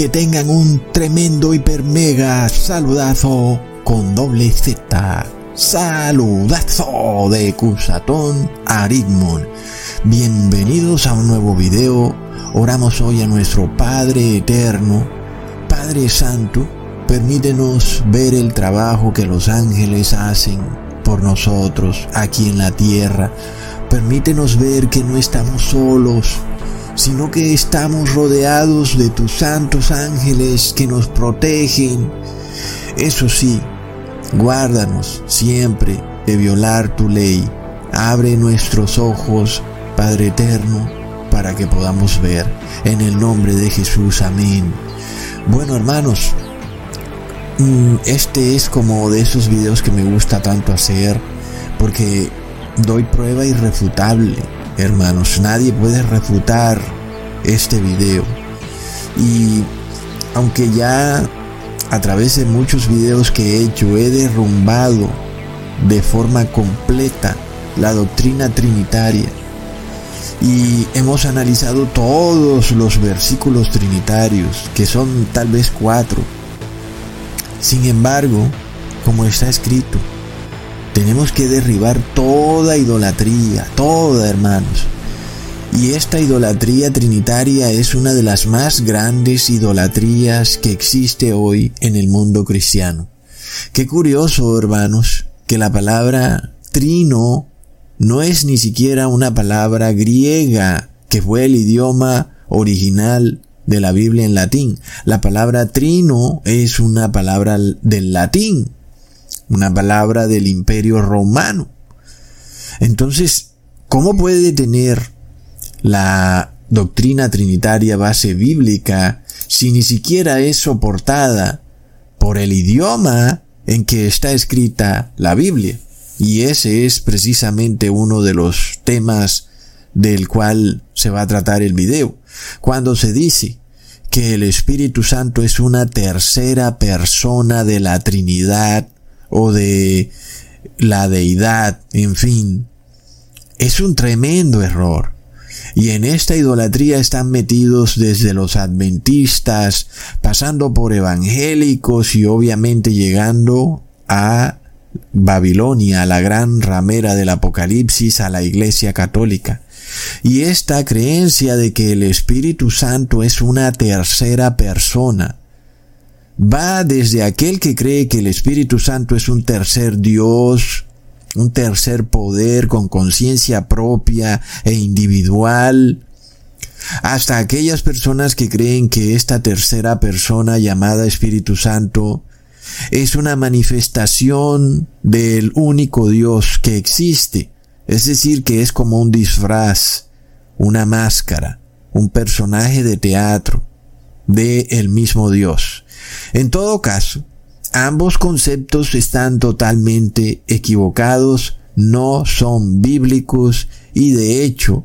que tengan un tremendo hiper mega saludazo con doble Z. Saludazo de Cusatón Aritmon. Bienvenidos a un nuevo video. Oramos hoy a nuestro Padre Eterno, Padre Santo. Permítenos ver el trabajo que los ángeles hacen por nosotros aquí en la tierra. Permítenos ver que no estamos solos, sino que estamos rodeados de tus santos ángeles que nos protegen. Eso sí, guárdanos siempre de violar tu ley. Abre nuestros ojos, Padre Eterno, para que podamos ver. En el nombre de Jesús, amén. Bueno, hermanos, mm, este es como de esos videos que me gusta tanto hacer, porque doy prueba irrefutable hermanos. Nadie puede refutar este video. Y aunque ya a través de muchos videos que he hecho he derrumbado de forma completa la doctrina trinitaria y hemos analizado todos los versículos trinitarios, que son tal vez cuatro. Sin embargo, como está escrito, tenemos que derribar toda idolatría, toda hermanos. Y esta idolatría trinitaria es una de las más grandes idolatrías que existe hoy en el mundo cristiano. Qué curioso, hermanos, que la palabra trino no es ni siquiera una palabra griega, que fue el idioma original de la Biblia en latín. La palabra trino es una palabra del latín, una palabra del imperio romano. Entonces, ¿cómo puede tener la doctrina trinitaria base bíblica si ni siquiera es soportada por el idioma en que está escrita la Biblia? Y ese es precisamente uno de los temas del cual se va a tratar el video. Cuando se dice que el Espíritu Santo es una tercera persona de la Trinidad, o de la deidad, en fin. Es un tremendo error. Y en esta idolatría están metidos desde los adventistas, pasando por evangélicos y obviamente llegando a Babilonia, la gran ramera del Apocalipsis, a la Iglesia Católica. Y esta creencia de que el Espíritu Santo es una tercera persona, va desde aquel que cree que el Espíritu Santo es un tercer Dios, un tercer poder con conciencia propia e individual, hasta aquellas personas que creen que esta tercera persona llamada Espíritu Santo es una manifestación del único Dios que existe, es decir, que es como un disfraz, una máscara, un personaje de teatro de el mismo Dios. En todo caso, ambos conceptos están totalmente equivocados, no son bíblicos y de hecho,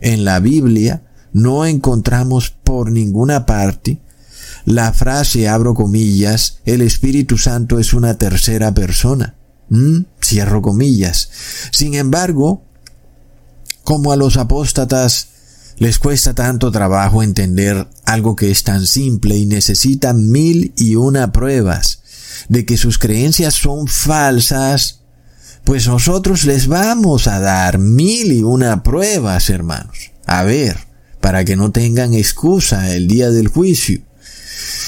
en la Biblia no encontramos por ninguna parte la frase, abro comillas, el Espíritu Santo es una tercera persona. ¿Mm? Cierro comillas. Sin embargo, como a los apóstatas les cuesta tanto trabajo entender algo que es tan simple y necesitan mil y una pruebas de que sus creencias son falsas, pues nosotros les vamos a dar mil y una pruebas, hermanos. A ver, para que no tengan excusa el día del juicio.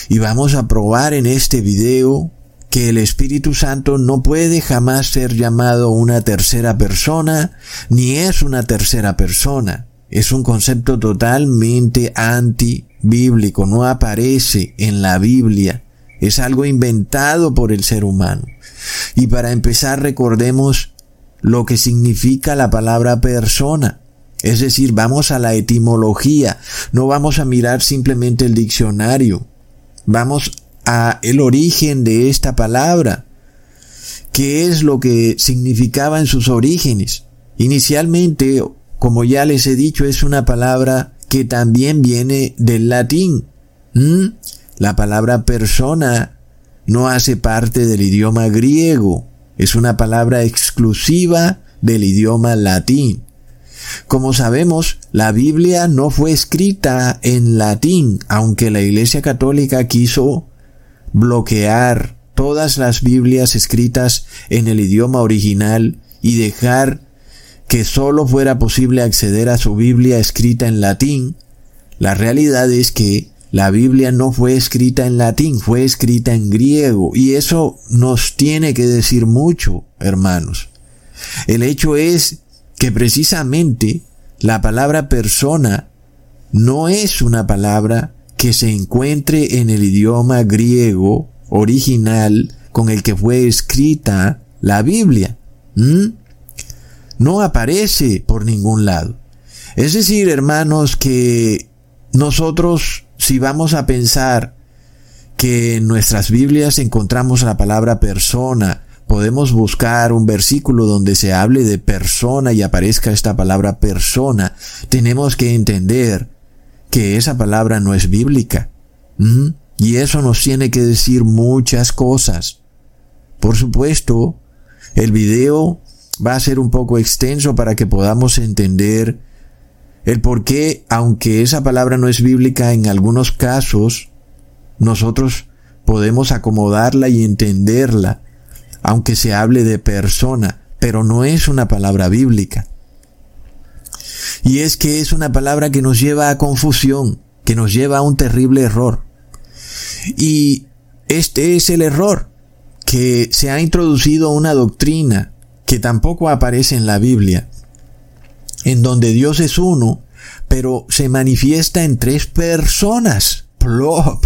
Y vamos a probar en este video que el Espíritu Santo no puede jamás ser llamado una tercera persona, ni es una tercera persona es un concepto totalmente antibíblico, no aparece en la Biblia, es algo inventado por el ser humano. Y para empezar recordemos lo que significa la palabra persona. Es decir, vamos a la etimología, no vamos a mirar simplemente el diccionario, vamos a el origen de esta palabra. ¿Qué es lo que significaba en sus orígenes? Inicialmente como ya les he dicho, es una palabra que también viene del latín. La palabra persona no hace parte del idioma griego, es una palabra exclusiva del idioma latín. Como sabemos, la Biblia no fue escrita en latín, aunque la Iglesia Católica quiso bloquear todas las Biblias escritas en el idioma original y dejar que solo fuera posible acceder a su Biblia escrita en latín, la realidad es que la Biblia no fue escrita en latín, fue escrita en griego, y eso nos tiene que decir mucho, hermanos. El hecho es que precisamente la palabra persona no es una palabra que se encuentre en el idioma griego original con el que fue escrita la Biblia. No aparece por ningún lado. Es decir, hermanos, que nosotros, si vamos a pensar que en nuestras Biblias encontramos la palabra persona, podemos buscar un versículo donde se hable de persona y aparezca esta palabra persona, tenemos que entender que esa palabra no es bíblica. Y eso nos tiene que decir muchas cosas. Por supuesto, el video va a ser un poco extenso para que podamos entender el por qué, aunque esa palabra no es bíblica, en algunos casos nosotros podemos acomodarla y entenderla, aunque se hable de persona, pero no es una palabra bíblica. Y es que es una palabra que nos lleva a confusión, que nos lleva a un terrible error. Y este es el error, que se ha introducido una doctrina que tampoco aparece en la Biblia, en donde Dios es uno, pero se manifiesta en tres personas. Plop.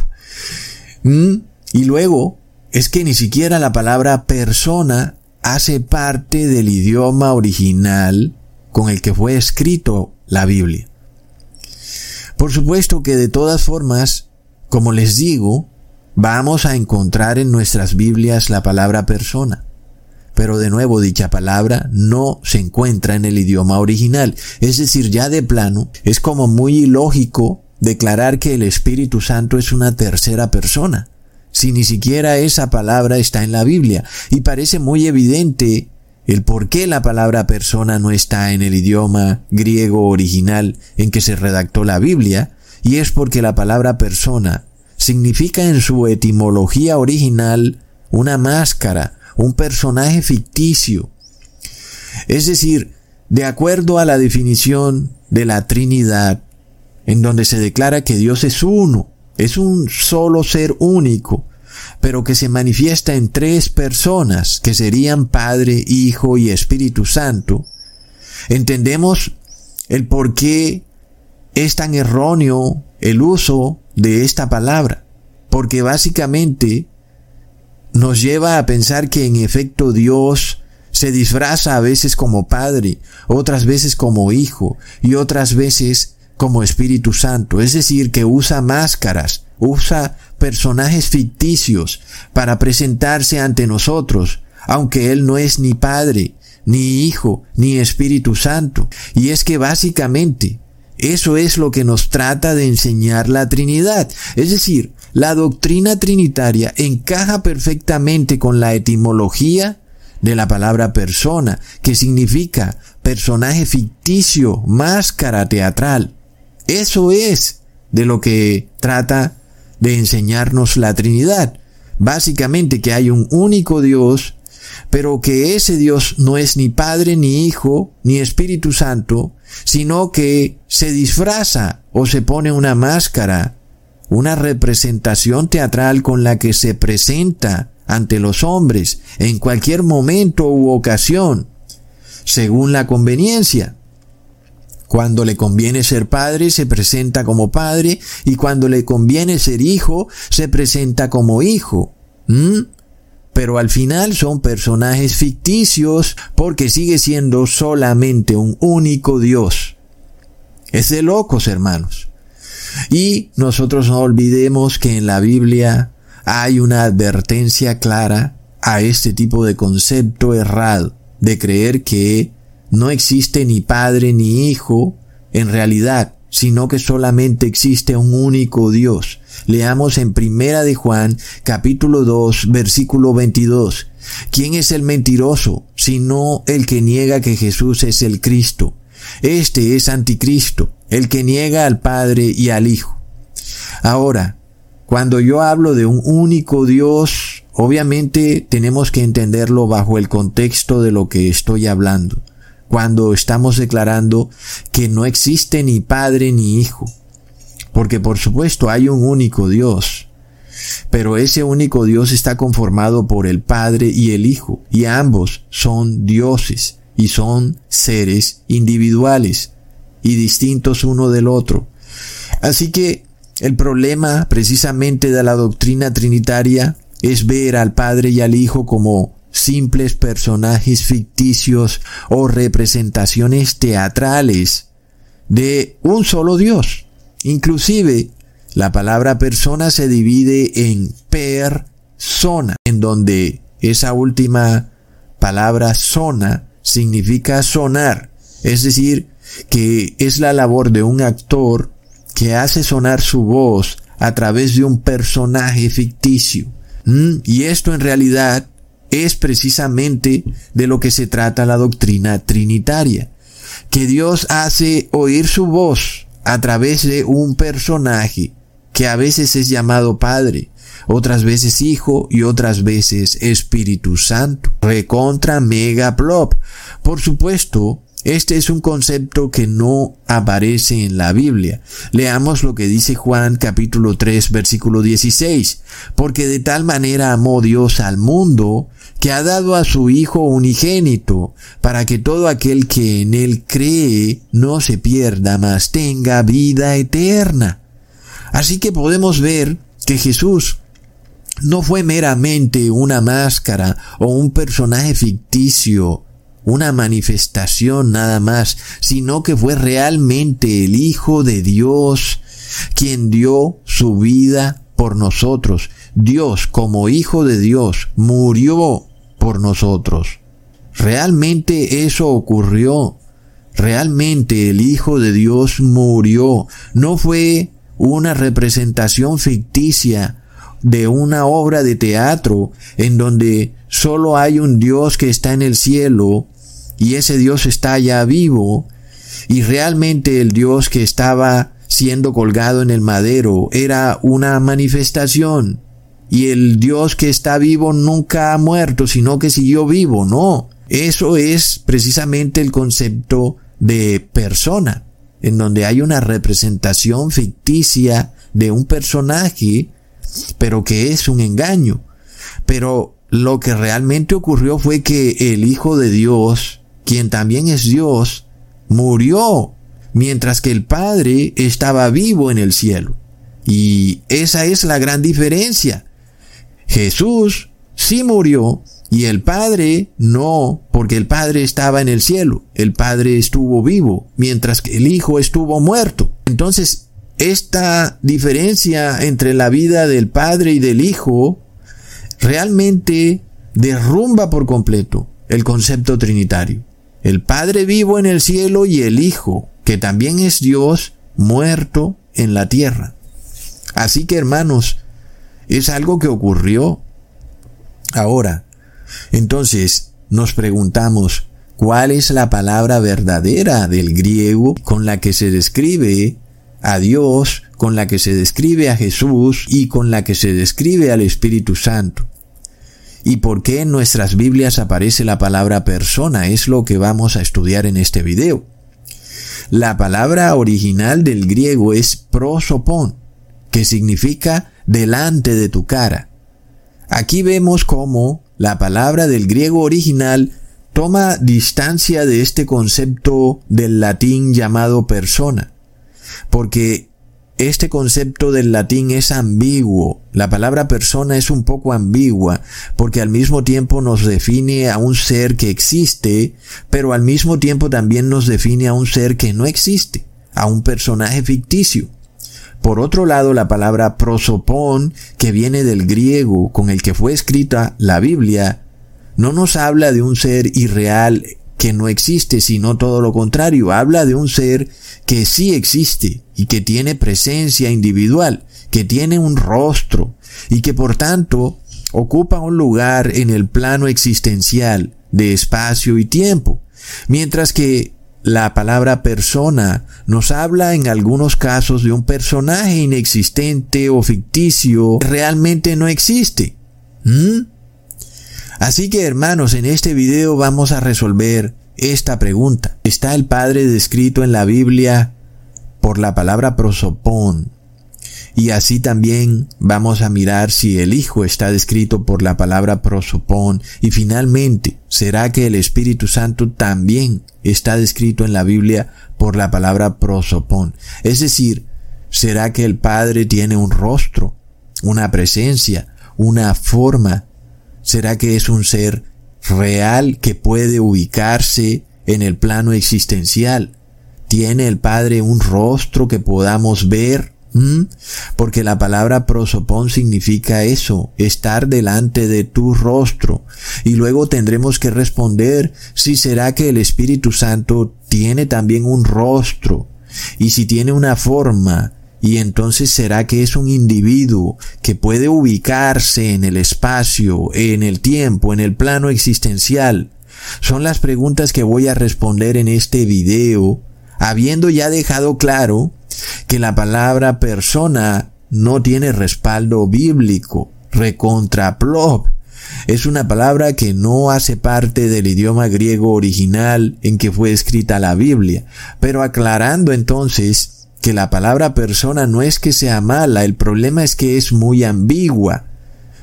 ¿Mm? Y luego es que ni siquiera la palabra persona hace parte del idioma original con el que fue escrito la Biblia. Por supuesto que de todas formas, como les digo, vamos a encontrar en nuestras Biblias la palabra persona. Pero de nuevo dicha palabra no se encuentra en el idioma original. Es decir, ya de plano, es como muy ilógico declarar que el Espíritu Santo es una tercera persona, si ni siquiera esa palabra está en la Biblia. Y parece muy evidente el por qué la palabra persona no está en el idioma griego original en que se redactó la Biblia, y es porque la palabra persona significa en su etimología original una máscara, un personaje ficticio. Es decir, de acuerdo a la definición de la Trinidad, en donde se declara que Dios es uno, es un solo ser único, pero que se manifiesta en tres personas, que serían Padre, Hijo y Espíritu Santo, entendemos el por qué es tan erróneo el uso de esta palabra, porque básicamente nos lleva a pensar que en efecto Dios se disfraza a veces como Padre, otras veces como Hijo y otras veces como Espíritu Santo, es decir, que usa máscaras, usa personajes ficticios para presentarse ante nosotros, aunque Él no es ni Padre, ni Hijo, ni Espíritu Santo. Y es que básicamente eso es lo que nos trata de enseñar la Trinidad. Es decir, la doctrina trinitaria encaja perfectamente con la etimología de la palabra persona, que significa personaje ficticio, máscara teatral. Eso es de lo que trata de enseñarnos la Trinidad. Básicamente que hay un único Dios, pero que ese Dios no es ni Padre, ni Hijo, ni Espíritu Santo, sino que se disfraza o se pone una máscara una representación teatral con la que se presenta ante los hombres en cualquier momento u ocasión, según la conveniencia. Cuando le conviene ser padre, se presenta como padre, y cuando le conviene ser hijo, se presenta como hijo. Pero al final son personajes ficticios porque sigue siendo solamente un único Dios. Es de locos, hermanos. Y nosotros no olvidemos que en la Biblia hay una advertencia clara a este tipo de concepto errado, de creer que no existe ni padre ni hijo en realidad, sino que solamente existe un único Dios. Leamos en Primera de Juan, capítulo 2, versículo 22. ¿Quién es el mentiroso, sino el que niega que Jesús es el Cristo? Este es anticristo, el que niega al Padre y al Hijo. Ahora, cuando yo hablo de un único Dios, obviamente tenemos que entenderlo bajo el contexto de lo que estoy hablando. Cuando estamos declarando que no existe ni Padre ni Hijo. Porque por supuesto hay un único Dios. Pero ese único Dios está conformado por el Padre y el Hijo, y ambos son dioses, y son seres individuales, y distintos uno del otro. Así que el problema precisamente de la doctrina trinitaria es ver al Padre y al Hijo como simples personajes ficticios o representaciones teatrales de un solo Dios. Inclusive, la palabra persona se divide en persona, en donde esa última palabra zona significa sonar, es decir, que es la labor de un actor que hace sonar su voz a través de un personaje ficticio. ¿Mm? Y esto en realidad es precisamente de lo que se trata la doctrina trinitaria, que Dios hace oír su voz a través de un personaje que a veces es llamado Padre, otras veces Hijo y otras veces Espíritu Santo. Recontra mega plop. Por supuesto, este es un concepto que no aparece en la Biblia. Leamos lo que dice Juan capítulo 3 versículo 16. Porque de tal manera amó Dios al mundo que ha dado a su Hijo unigénito, para que todo aquel que en él cree no se pierda, mas tenga vida eterna. Así que podemos ver que Jesús no fue meramente una máscara o un personaje ficticio, una manifestación nada más, sino que fue realmente el Hijo de Dios quien dio su vida por nosotros. Dios, como Hijo de Dios, murió por nosotros. Realmente eso ocurrió. Realmente el Hijo de Dios murió. No fue una representación ficticia de una obra de teatro en donde solo hay un Dios que está en el cielo y ese Dios está ya vivo y realmente el Dios que estaba siendo colgado en el madero era una manifestación y el Dios que está vivo nunca ha muerto sino que siguió vivo, no. Eso es precisamente el concepto de persona, en donde hay una representación ficticia de un personaje pero que es un engaño. Pero lo que realmente ocurrió fue que el Hijo de Dios, quien también es Dios, murió, mientras que el Padre estaba vivo en el cielo. Y esa es la gran diferencia. Jesús sí murió y el Padre no, porque el Padre estaba en el cielo. El Padre estuvo vivo, mientras que el Hijo estuvo muerto. Entonces, esta diferencia entre la vida del Padre y del Hijo realmente derrumba por completo el concepto trinitario. El Padre vivo en el cielo y el Hijo, que también es Dios, muerto en la tierra. Así que hermanos, es algo que ocurrió. Ahora, entonces nos preguntamos, ¿cuál es la palabra verdadera del griego con la que se describe a Dios, con la que se describe a Jesús y con la que se describe al Espíritu Santo. ¿Y por qué en nuestras Biblias aparece la palabra persona? Es lo que vamos a estudiar en este video. La palabra original del griego es prosopon, que significa delante de tu cara. Aquí vemos cómo la palabra del griego original toma distancia de este concepto del latín llamado persona porque este concepto del latín es ambiguo. La palabra persona es un poco ambigua porque al mismo tiempo nos define a un ser que existe, pero al mismo tiempo también nos define a un ser que no existe, a un personaje ficticio. Por otro lado, la palabra prosopón, que viene del griego con el que fue escrita la Biblia, no nos habla de un ser irreal que no existe, sino todo lo contrario, habla de un ser que sí existe y que tiene presencia individual, que tiene un rostro y que por tanto ocupa un lugar en el plano existencial de espacio y tiempo, mientras que la palabra persona nos habla en algunos casos de un personaje inexistente o ficticio que realmente no existe. ¿Mm? Así que hermanos, en este video vamos a resolver esta pregunta. ¿Está el Padre descrito en la Biblia por la palabra prosopón? Y así también vamos a mirar si el Hijo está descrito por la palabra prosopón. Y finalmente, ¿será que el Espíritu Santo también está descrito en la Biblia por la palabra prosopón? Es decir, ¿será que el Padre tiene un rostro, una presencia, una forma ¿Será que es un ser real que puede ubicarse en el plano existencial? ¿Tiene el Padre un rostro que podamos ver? ¿Mm? Porque la palabra prosopón significa eso, estar delante de tu rostro. Y luego tendremos que responder si será que el Espíritu Santo tiene también un rostro. Y si tiene una forma, y entonces será que es un individuo que puede ubicarse en el espacio, en el tiempo, en el plano existencial. Son las preguntas que voy a responder en este video, habiendo ya dejado claro que la palabra persona no tiene respaldo bíblico, recontraplop. Es una palabra que no hace parte del idioma griego original en que fue escrita la Biblia, pero aclarando entonces que la palabra persona no es que sea mala, el problema es que es muy ambigua.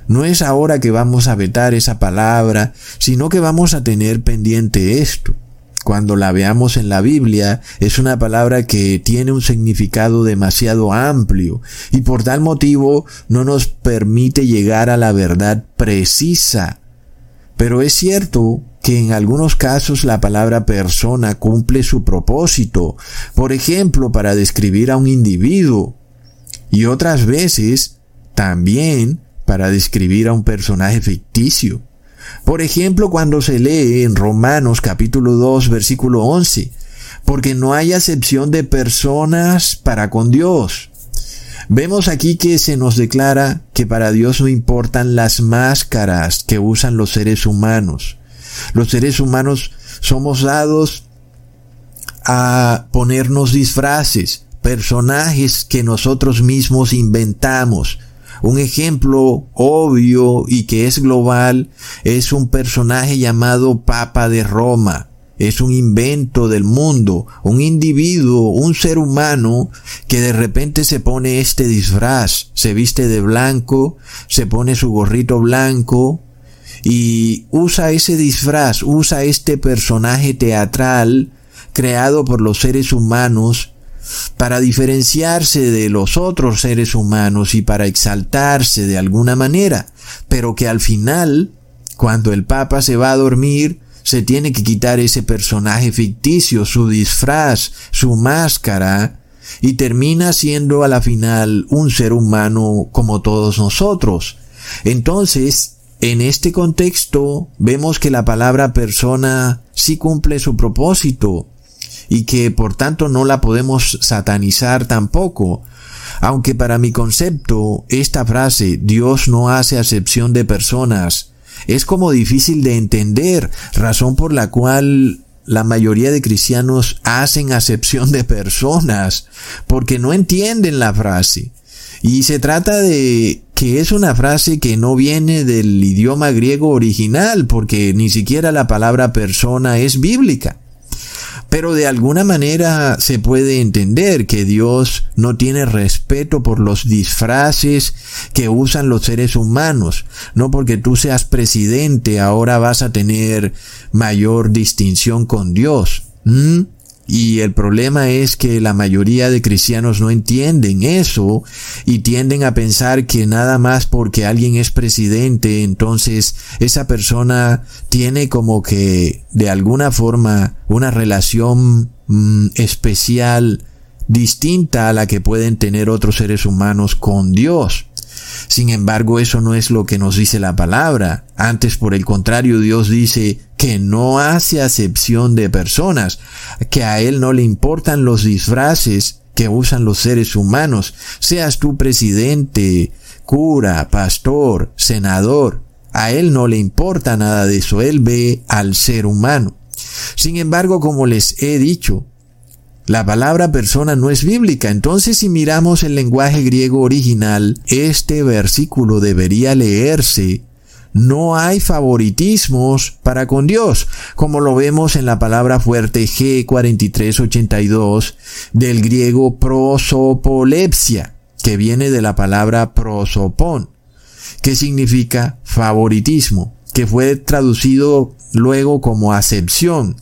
No es ahora que vamos a vetar esa palabra, sino que vamos a tener pendiente esto. Cuando la veamos en la Biblia, es una palabra que tiene un significado demasiado amplio y por tal motivo no nos permite llegar a la verdad precisa. Pero es cierto que en algunos casos la palabra persona cumple su propósito, por ejemplo, para describir a un individuo, y otras veces también para describir a un personaje ficticio. Por ejemplo, cuando se lee en Romanos capítulo 2 versículo 11, porque no hay acepción de personas para con Dios. Vemos aquí que se nos declara que para Dios no importan las máscaras que usan los seres humanos, los seres humanos somos dados a ponernos disfraces, personajes que nosotros mismos inventamos. Un ejemplo obvio y que es global es un personaje llamado Papa de Roma. Es un invento del mundo, un individuo, un ser humano que de repente se pone este disfraz, se viste de blanco, se pone su gorrito blanco, y usa ese disfraz, usa este personaje teatral creado por los seres humanos para diferenciarse de los otros seres humanos y para exaltarse de alguna manera, pero que al final, cuando el Papa se va a dormir, se tiene que quitar ese personaje ficticio, su disfraz, su máscara, y termina siendo a la final un ser humano como todos nosotros. Entonces, en este contexto vemos que la palabra persona sí cumple su propósito y que por tanto no la podemos satanizar tampoco. Aunque para mi concepto esta frase Dios no hace acepción de personas es como difícil de entender, razón por la cual la mayoría de cristianos hacen acepción de personas porque no entienden la frase. Y se trata de que es una frase que no viene del idioma griego original, porque ni siquiera la palabra persona es bíblica. Pero de alguna manera se puede entender que Dios no tiene respeto por los disfraces que usan los seres humanos. No porque tú seas presidente ahora vas a tener mayor distinción con Dios. ¿Mm? Y el problema es que la mayoría de cristianos no entienden eso y tienden a pensar que nada más porque alguien es presidente, entonces esa persona tiene como que de alguna forma una relación mm, especial distinta a la que pueden tener otros seres humanos con Dios. Sin embargo, eso no es lo que nos dice la palabra. Antes, por el contrario, Dios dice que no hace acepción de personas, que a Él no le importan los disfraces que usan los seres humanos, seas tú presidente, cura, pastor, senador. A Él no le importa nada de eso, Él ve al ser humano. Sin embargo, como les he dicho, la palabra persona no es bíblica, entonces si miramos el lenguaje griego original, este versículo debería leerse no hay favoritismos para con Dios, como lo vemos en la palabra fuerte G4382 del griego prosopolepsia, que viene de la palabra prosopon, que significa favoritismo, que fue traducido luego como acepción,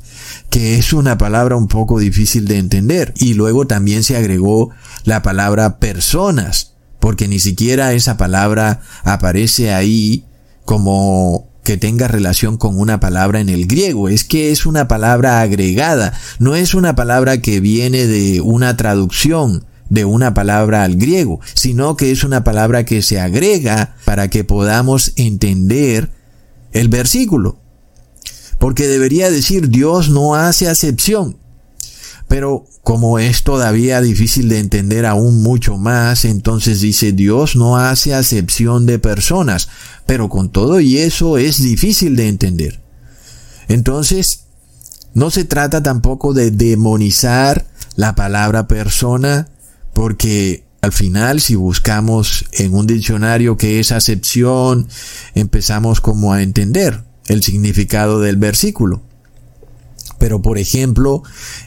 que es una palabra un poco difícil de entender. Y luego también se agregó la palabra personas, porque ni siquiera esa palabra aparece ahí como que tenga relación con una palabra en el griego, es que es una palabra agregada, no es una palabra que viene de una traducción de una palabra al griego, sino que es una palabra que se agrega para que podamos entender el versículo. Porque debería decir Dios no hace acepción. Pero como es todavía difícil de entender aún mucho más, entonces dice Dios no hace acepción de personas, pero con todo y eso es difícil de entender. Entonces, no se trata tampoco de demonizar la palabra persona, porque al final si buscamos en un diccionario que es acepción, empezamos como a entender el significado del versículo. Pero por ejemplo,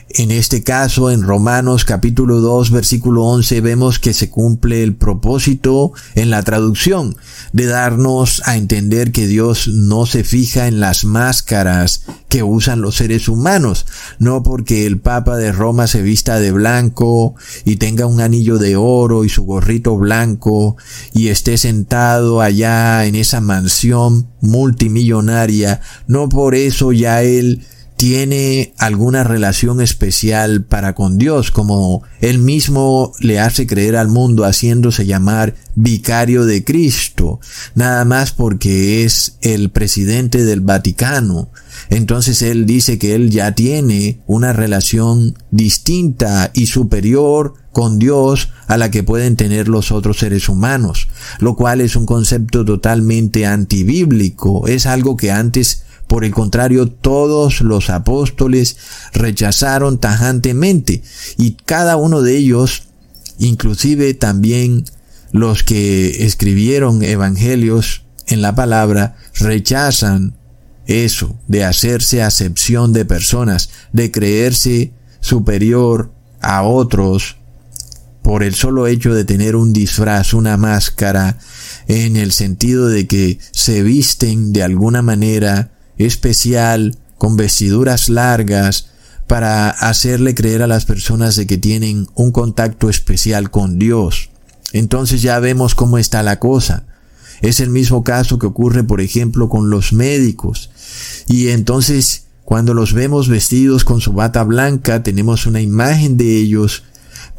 en este caso, en Romanos capítulo 2, versículo 11, vemos que se cumple el propósito en la traducción de darnos a entender que Dios no se fija en las máscaras que usan los seres humanos, no porque el Papa de Roma se vista de blanco y tenga un anillo de oro y su gorrito blanco y esté sentado allá en esa mansión multimillonaria, no por eso ya él tiene alguna relación especial para con Dios, como él mismo le hace creer al mundo haciéndose llamar vicario de Cristo, nada más porque es el presidente del Vaticano. Entonces él dice que él ya tiene una relación distinta y superior con Dios a la que pueden tener los otros seres humanos, lo cual es un concepto totalmente antibíblico, es algo que antes por el contrario, todos los apóstoles rechazaron tajantemente y cada uno de ellos, inclusive también los que escribieron evangelios en la palabra, rechazan eso de hacerse acepción de personas, de creerse superior a otros por el solo hecho de tener un disfraz, una máscara, en el sentido de que se visten de alguna manera especial, con vestiduras largas, para hacerle creer a las personas de que tienen un contacto especial con Dios. Entonces ya vemos cómo está la cosa. Es el mismo caso que ocurre, por ejemplo, con los médicos. Y entonces, cuando los vemos vestidos con su bata blanca, tenemos una imagen de ellos,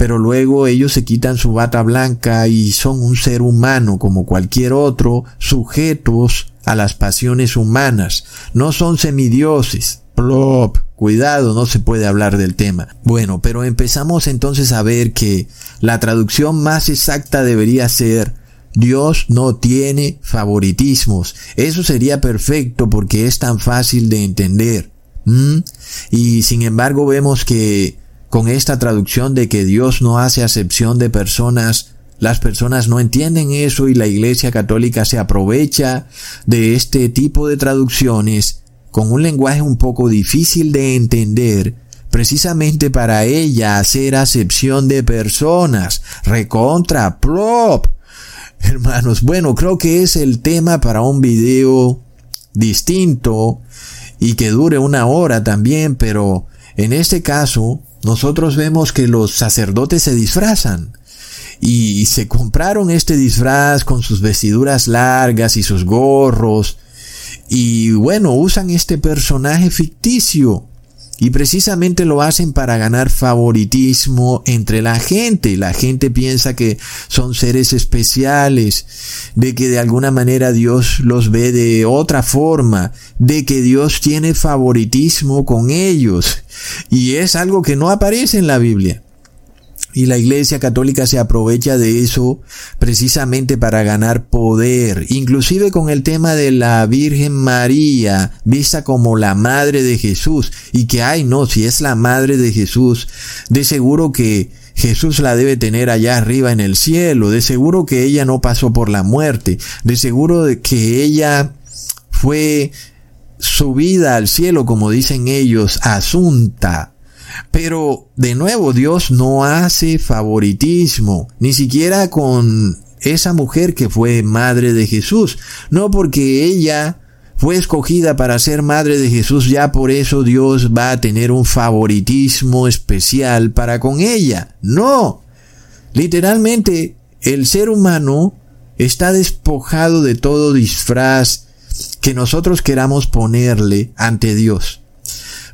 pero luego ellos se quitan su bata blanca y son un ser humano como cualquier otro, sujetos a las pasiones humanas. No son semidioses. Plop. Cuidado, no se puede hablar del tema. Bueno, pero empezamos entonces a ver que la traducción más exacta debería ser Dios no tiene favoritismos. Eso sería perfecto porque es tan fácil de entender. Y sin embargo vemos que con esta traducción de que Dios no hace acepción de personas, las personas no entienden eso y la Iglesia Católica se aprovecha de este tipo de traducciones con un lenguaje un poco difícil de entender, precisamente para ella hacer acepción de personas. Recontra, prop. Hermanos, bueno, creo que es el tema para un video distinto y que dure una hora también, pero en este caso nosotros vemos que los sacerdotes se disfrazan y se compraron este disfraz con sus vestiduras largas y sus gorros y bueno, usan este personaje ficticio y precisamente lo hacen para ganar favoritismo entre la gente. La gente piensa que son seres especiales, de que de alguna manera Dios los ve de otra forma, de que Dios tiene favoritismo con ellos. Y es algo que no aparece en la Biblia. Y la Iglesia Católica se aprovecha de eso precisamente para ganar poder, inclusive con el tema de la Virgen María, vista como la Madre de Jesús, y que, ay no, si es la Madre de Jesús, de seguro que Jesús la debe tener allá arriba en el cielo, de seguro que ella no pasó por la muerte, de seguro que ella fue subida al cielo, como dicen ellos, asunta pero de nuevo, Dios no hace favoritismo, ni siquiera con esa mujer que fue madre de Jesús. No porque ella fue escogida para ser madre de Jesús, ya por eso Dios va a tener un favoritismo especial para con ella. No. Literalmente, el ser humano está despojado de todo disfraz que nosotros queramos ponerle ante Dios.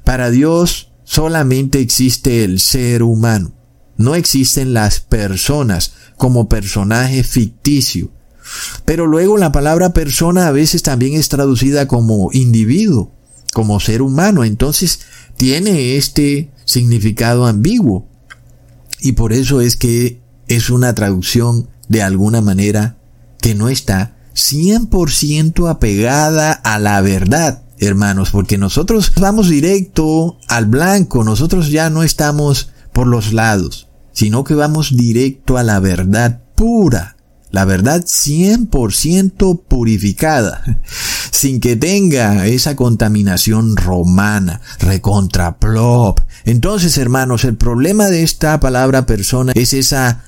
Para Dios, solamente existe el ser humano. No existen las personas como personaje ficticio. Pero luego la palabra persona a veces también es traducida como individuo, como ser humano. Entonces tiene este significado ambiguo. Y por eso es que es una traducción de alguna manera que no está 100% apegada a la verdad hermanos, porque nosotros vamos directo al blanco, nosotros ya no estamos por los lados, sino que vamos directo a la verdad pura, la verdad 100% purificada, sin que tenga esa contaminación romana, recontraplop. Entonces, hermanos, el problema de esta palabra persona es esa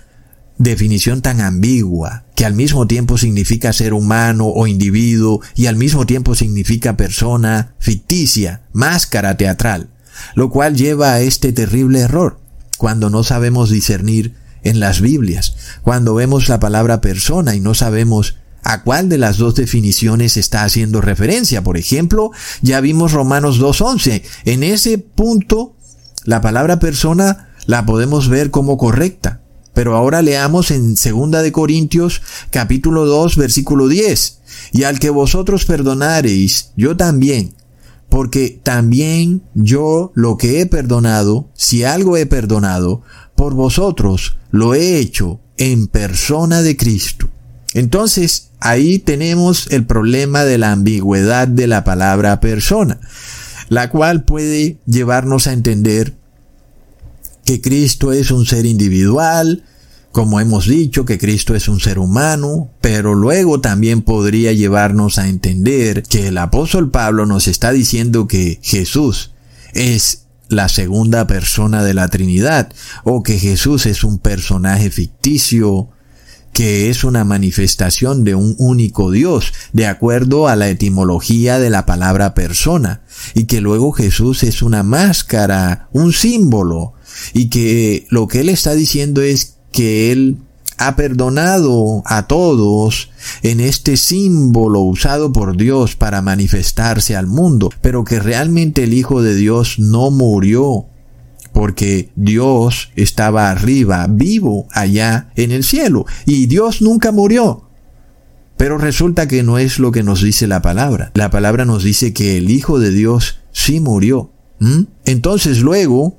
definición tan ambigua, que al mismo tiempo significa ser humano o individuo y al mismo tiempo significa persona ficticia, máscara teatral, lo cual lleva a este terrible error cuando no sabemos discernir en las Biblias, cuando vemos la palabra persona y no sabemos a cuál de las dos definiciones está haciendo referencia. Por ejemplo, ya vimos Romanos 2.11. En ese punto, la palabra persona la podemos ver como correcta. Pero ahora leamos en 2 de Corintios capítulo 2 versículo 10. Y al que vosotros perdonareis, yo también, porque también yo lo que he perdonado, si algo he perdonado, por vosotros lo he hecho en persona de Cristo. Entonces, ahí tenemos el problema de la ambigüedad de la palabra persona, la cual puede llevarnos a entender que Cristo es un ser individual, como hemos dicho que Cristo es un ser humano, pero luego también podría llevarnos a entender que el apóstol Pablo nos está diciendo que Jesús es la segunda persona de la Trinidad, o que Jesús es un personaje ficticio, que es una manifestación de un único Dios, de acuerdo a la etimología de la palabra persona, y que luego Jesús es una máscara, un símbolo, y que lo que él está diciendo es que él ha perdonado a todos en este símbolo usado por Dios para manifestarse al mundo, pero que realmente el Hijo de Dios no murió, porque Dios estaba arriba, vivo allá en el cielo, y Dios nunca murió. Pero resulta que no es lo que nos dice la palabra. La palabra nos dice que el Hijo de Dios sí murió. Entonces luego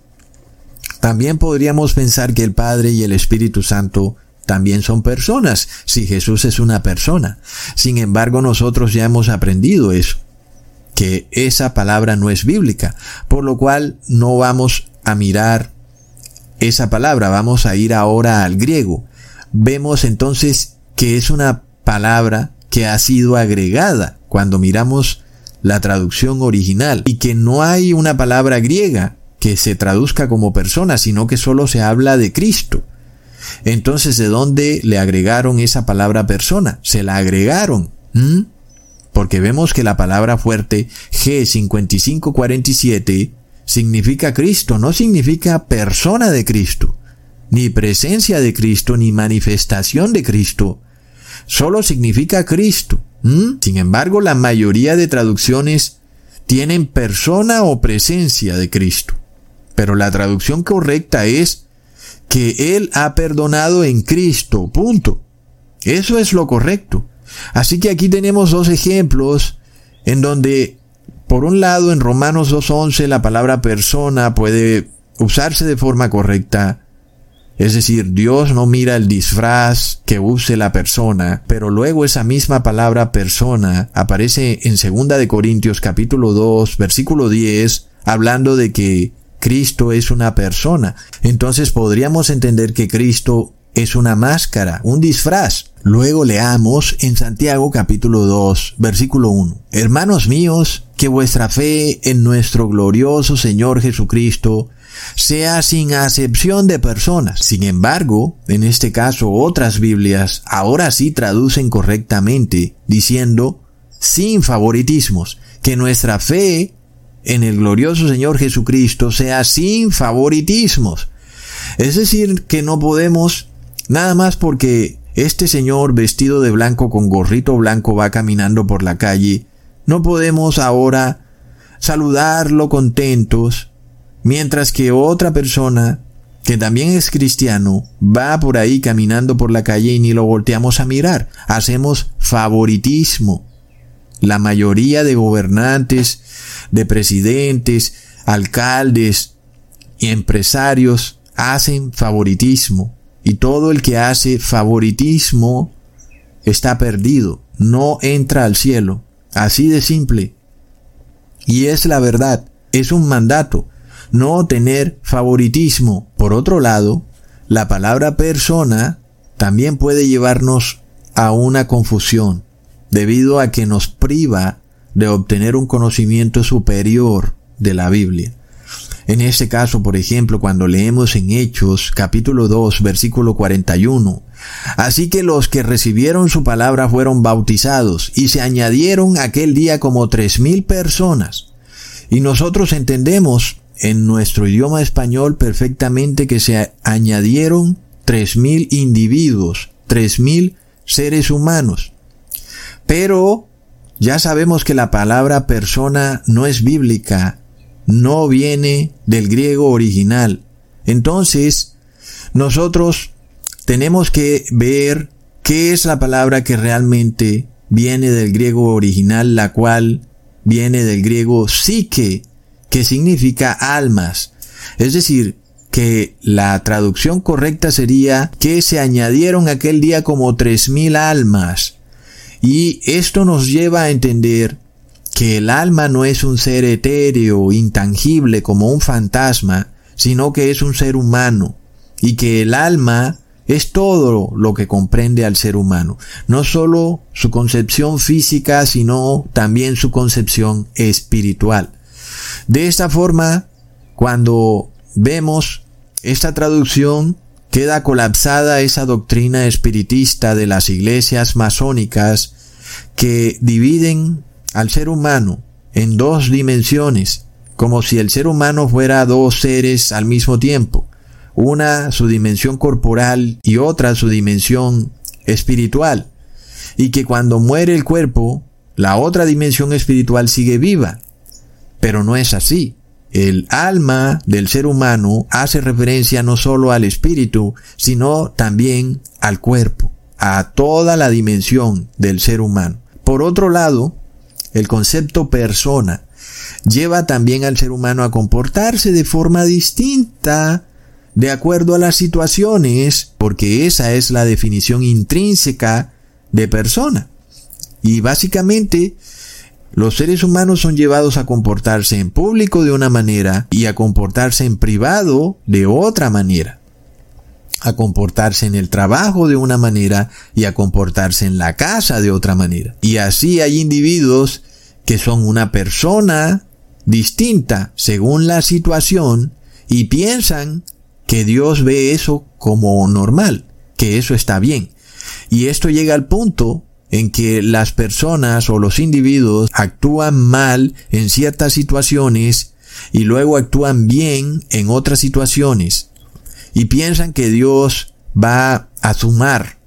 también podríamos pensar que el Padre y el Espíritu Santo también son personas, si Jesús es una persona. Sin embargo, nosotros ya hemos aprendido eso, que esa palabra no es bíblica, por lo cual no vamos a mirar esa palabra, vamos a ir ahora al griego. Vemos entonces que es una palabra que ha sido agregada cuando miramos la traducción original y que no hay una palabra griega que se traduzca como persona, sino que solo se habla de Cristo. Entonces, ¿de dónde le agregaron esa palabra persona? Se la agregaron. Porque vemos que la palabra fuerte G5547 significa Cristo, no significa persona de Cristo, ni presencia de Cristo, ni manifestación de Cristo. Solo significa Cristo. Sin embargo, la mayoría de traducciones tienen persona o presencia de Cristo. Pero la traducción correcta es que Él ha perdonado en Cristo. Punto. Eso es lo correcto. Así que aquí tenemos dos ejemplos en donde, por un lado, en Romanos 2.11 la palabra persona puede usarse de forma correcta Es decir, Dios no mira el disfraz que use la persona, pero luego esa misma palabra persona aparece en 2 de Corintios capítulo 2, versículo 10, hablando de que Cristo es una persona. Entonces podríamos entender que Cristo es una máscara, un disfraz. Luego leamos en Santiago capítulo 2, versículo 1. Hermanos míos, que vuestra fe en nuestro glorioso Señor Jesucristo sea sin acepción de personas. Sin embargo, en este caso otras Biblias ahora sí traducen correctamente, diciendo, sin favoritismos, que nuestra fe en el glorioso Señor Jesucristo sea sin favoritismos. Es decir, que no podemos, nada más porque este Señor vestido de blanco con gorrito blanco va caminando por la calle, no podemos ahora saludarlo contentos, Mientras que otra persona, que también es cristiano, va por ahí caminando por la calle y ni lo volteamos a mirar. Hacemos favoritismo. La mayoría de gobernantes, de presidentes, alcaldes y empresarios hacen favoritismo. Y todo el que hace favoritismo está perdido, no entra al cielo. Así de simple. Y es la verdad, es un mandato no tener favoritismo. Por otro lado, la palabra persona también puede llevarnos a una confusión, debido a que nos priva de obtener un conocimiento superior de la Biblia. En este caso, por ejemplo, cuando leemos en Hechos capítulo 2 versículo 41, así que los que recibieron su palabra fueron bautizados y se añadieron aquel día como tres mil personas. Y nosotros entendemos en nuestro idioma español perfectamente que se añadieron tres mil individuos, tres mil seres humanos. Pero ya sabemos que la palabra persona no es bíblica, no viene del griego original. Entonces, nosotros tenemos que ver qué es la palabra que realmente viene del griego original, la cual viene del griego psique, que significa almas. Es decir, que la traducción correcta sería que se añadieron aquel día como tres mil almas. Y esto nos lleva a entender que el alma no es un ser etéreo, intangible, como un fantasma, sino que es un ser humano. Y que el alma es todo lo que comprende al ser humano. No solo su concepción física, sino también su concepción espiritual. De esta forma, cuando vemos esta traducción, queda colapsada esa doctrina espiritista de las iglesias masónicas que dividen al ser humano en dos dimensiones, como si el ser humano fuera dos seres al mismo tiempo, una su dimensión corporal y otra su dimensión espiritual, y que cuando muere el cuerpo, la otra dimensión espiritual sigue viva. Pero no es así. El alma del ser humano hace referencia no solo al espíritu, sino también al cuerpo, a toda la dimensión del ser humano. Por otro lado, el concepto persona lleva también al ser humano a comportarse de forma distinta de acuerdo a las situaciones, porque esa es la definición intrínseca de persona. Y básicamente los seres humanos son llevados a comportarse en público de una manera y a comportarse en privado de otra manera. A comportarse en el trabajo de una manera y a comportarse en la casa de otra manera. Y así hay individuos que son una persona distinta según la situación y piensan que Dios ve eso como normal, que eso está bien. Y esto llega al punto en que las personas o los individuos actúan mal en ciertas situaciones y luego actúan bien en otras situaciones y piensan que Dios va a sumar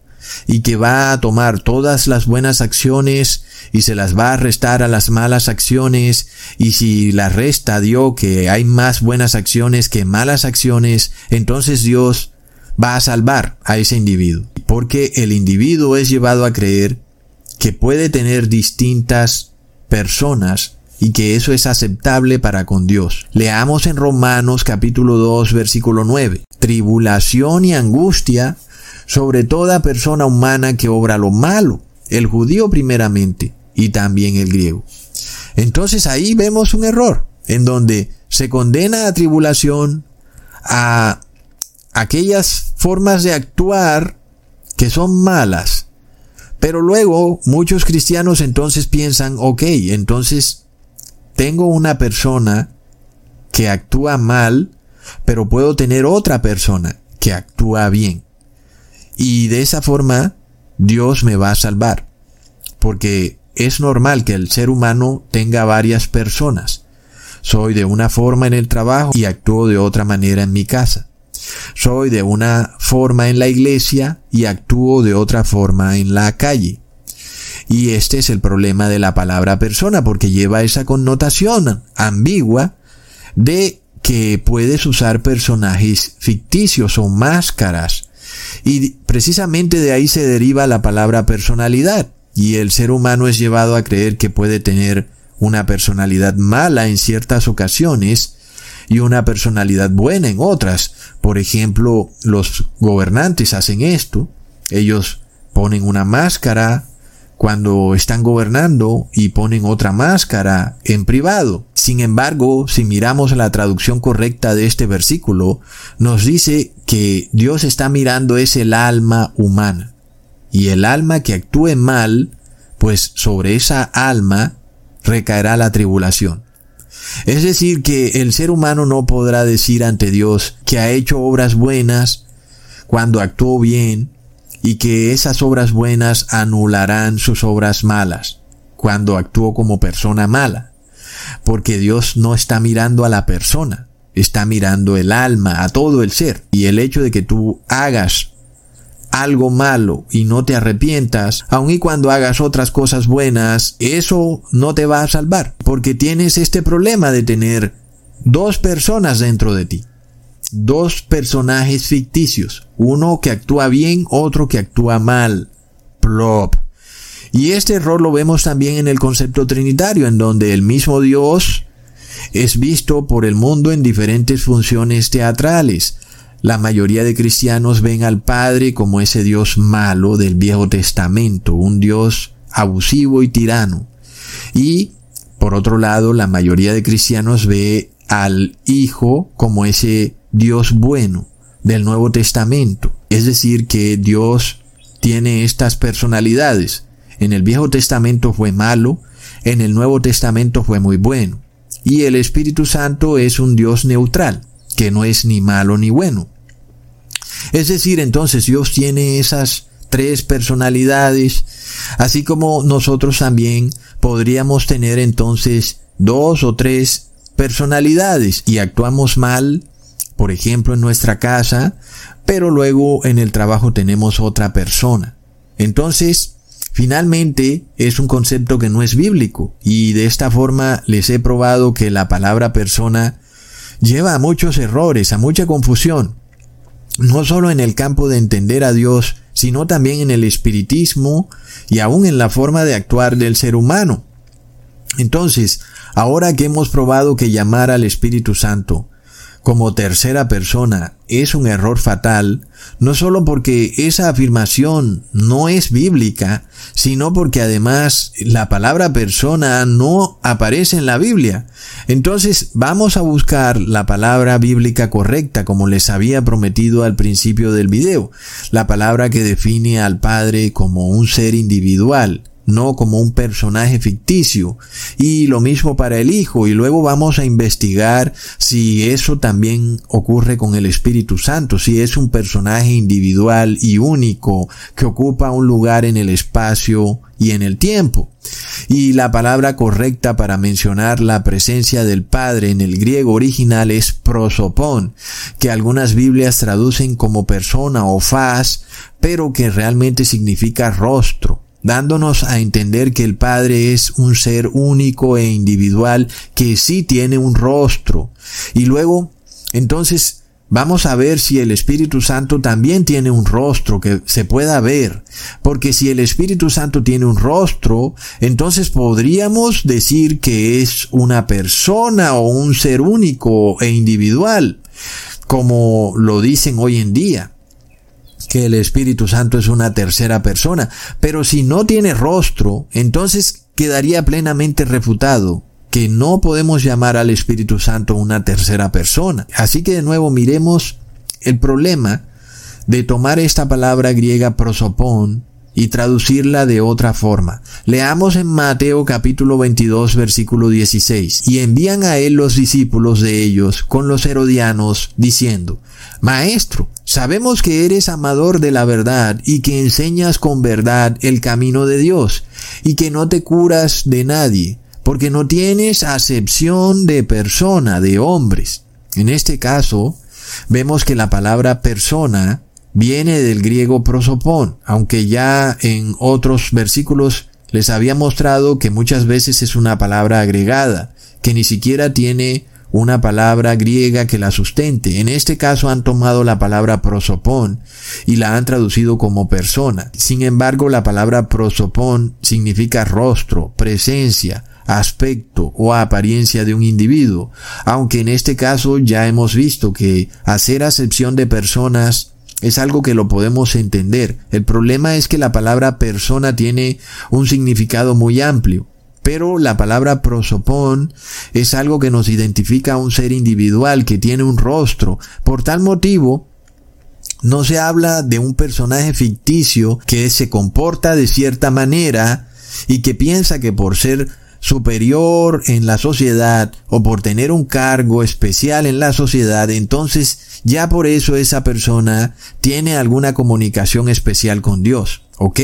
y que va a tomar todas las buenas acciones y se las va a restar a las malas acciones y si la resta dio que hay más buenas acciones que malas acciones, entonces Dios va a salvar a ese individuo. Porque el individuo es llevado a creer que puede tener distintas personas y que eso es aceptable para con Dios. Leamos en Romanos capítulo 2 versículo 9. tribulación y angustia sobre toda persona humana que obra lo malo, el judío primeramente y también el griego. Entonces ahí vemos un error, en donde se condena a tribulación a aquellas formas de actuar que son malas. Pero luego muchos cristianos entonces piensan, ok, entonces tengo una persona que actúa mal, pero puedo tener otra persona que actúa bien. Y de esa forma Dios me va a salvar. Porque es normal que el ser humano tenga varias personas. Soy de una forma en el trabajo y actúo de otra manera en mi casa. Soy de una forma en la iglesia y actúo de otra forma en la calle. Y este es el problema de la palabra persona porque lleva esa connotación ambigua de que puedes usar personajes ficticios o máscaras. Y precisamente de ahí se deriva la palabra personalidad. Y el ser humano es llevado a creer que puede tener una personalidad mala en ciertas ocasiones y una personalidad buena en otras. Por ejemplo, los gobernantes hacen esto. Ellos ponen una máscara cuando están gobernando y ponen otra máscara en privado. Sin embargo, si miramos la traducción correcta de este versículo, nos dice que Dios está mirando es el alma humana. Y el alma que actúe mal, pues sobre esa alma recaerá la tribulación. Es decir, que el ser humano no podrá decir ante Dios que ha hecho obras buenas cuando actuó bien y que esas obras buenas anularán sus obras malas cuando actuó como persona mala. Porque Dios no está mirando a la persona, está mirando el alma, a todo el ser. Y el hecho de que tú hagas algo malo y no te arrepientas, aun y cuando hagas otras cosas buenas, eso no te va a salvar, porque tienes este problema de tener dos personas dentro de ti, dos personajes ficticios, uno que actúa bien, otro que actúa mal. Plop. Y este error lo vemos también en el concepto trinitario, en donde el mismo Dios es visto por el mundo en diferentes funciones teatrales. La mayoría de cristianos ven al Padre como ese Dios malo del Viejo Testamento, un Dios abusivo y tirano. Y, por otro lado, la mayoría de cristianos ve al Hijo como ese Dios bueno del Nuevo Testamento. Es decir, que Dios tiene estas personalidades. En el Viejo Testamento fue malo, en el Nuevo Testamento fue muy bueno. Y el Espíritu Santo es un Dios neutral, que no es ni malo ni bueno. Es decir, entonces Dios tiene esas tres personalidades, así como nosotros también podríamos tener entonces dos o tres personalidades y actuamos mal, por ejemplo, en nuestra casa, pero luego en el trabajo tenemos otra persona. Entonces, finalmente es un concepto que no es bíblico y de esta forma les he probado que la palabra persona lleva a muchos errores, a mucha confusión no solo en el campo de entender a Dios, sino también en el espiritismo y aún en la forma de actuar del ser humano. Entonces, ahora que hemos probado que llamar al Espíritu Santo como tercera persona es un error fatal, no solo porque esa afirmación no es bíblica, sino porque además la palabra persona no aparece en la Biblia. Entonces vamos a buscar la palabra bíblica correcta como les había prometido al principio del video, la palabra que define al Padre como un ser individual, no como un personaje ficticio. Y lo mismo para el Hijo. Y luego vamos a investigar si eso también ocurre con el Espíritu Santo, si es un personaje individual y único que ocupa un lugar en el espacio y en el tiempo. Y la palabra correcta para mencionar la presencia del Padre en el griego original es prosopón, que algunas Biblias traducen como persona o faz, pero que realmente significa rostro dándonos a entender que el Padre es un ser único e individual que sí tiene un rostro. Y luego, entonces, vamos a ver si el Espíritu Santo también tiene un rostro que se pueda ver. Porque si el Espíritu Santo tiene un rostro, entonces podríamos decir que es una persona o un ser único e individual como lo dicen hoy en día, que el Espíritu Santo es una tercera persona, pero si no tiene rostro, entonces quedaría plenamente refutado que no podemos llamar al Espíritu Santo una tercera persona. Así que de nuevo miremos el problema de tomar esta palabra griega prosopón y traducirla de otra forma. Leamos en Mateo capítulo 22 versículo 16. Y envían a él los discípulos de ellos con los herodianos diciendo, Maestro, sabemos que eres amador de la verdad y que enseñas con verdad el camino de Dios y que no te curas de nadie, porque no tienes acepción de persona, de hombres. En este caso, vemos que la palabra persona viene del griego prosopón, aunque ya en otros versículos les había mostrado que muchas veces es una palabra agregada, que ni siquiera tiene una palabra griega que la sustente. En este caso han tomado la palabra prosopón y la han traducido como persona. Sin embargo, la palabra prosopón significa rostro, presencia, aspecto o apariencia de un individuo, aunque en este caso ya hemos visto que hacer acepción de personas es algo que lo podemos entender. El problema es que la palabra persona tiene un significado muy amplio. Pero la palabra prosopón es algo que nos identifica a un ser individual que tiene un rostro. Por tal motivo, no se habla de un personaje ficticio que se comporta de cierta manera y que piensa que por ser superior en la sociedad o por tener un cargo especial en la sociedad, entonces ya por eso esa persona tiene alguna comunicación especial con Dios. ¿Ok?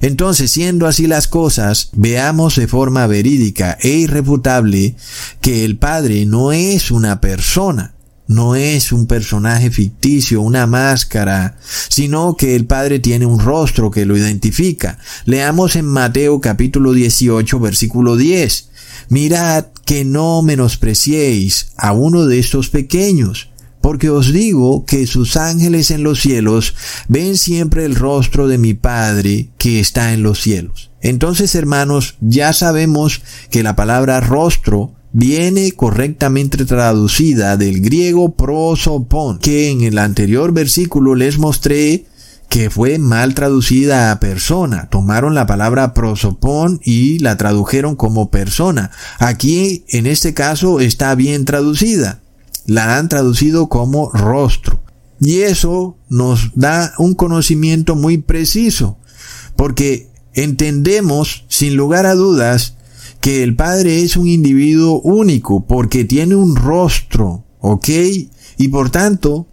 Entonces, siendo así las cosas, veamos de forma verídica e irrefutable que el Padre no es una persona, no es un personaje ficticio, una máscara, sino que el Padre tiene un rostro que lo identifica. Leamos en Mateo capítulo 18 versículo 10. Mirad que no menospreciéis a uno de estos pequeños, porque os digo que sus ángeles en los cielos ven siempre el rostro de mi Padre que está en los cielos. Entonces, hermanos, ya sabemos que la palabra rostro viene correctamente traducida del griego prosopon, que en el anterior versículo les mostré que fue mal traducida a persona. Tomaron la palabra prosopón y la tradujeron como persona. Aquí, en este caso, está bien traducida la han traducido como rostro. Y eso nos da un conocimiento muy preciso, porque entendemos, sin lugar a dudas, que el Padre es un individuo único, porque tiene un rostro, ¿ok? Y por tanto,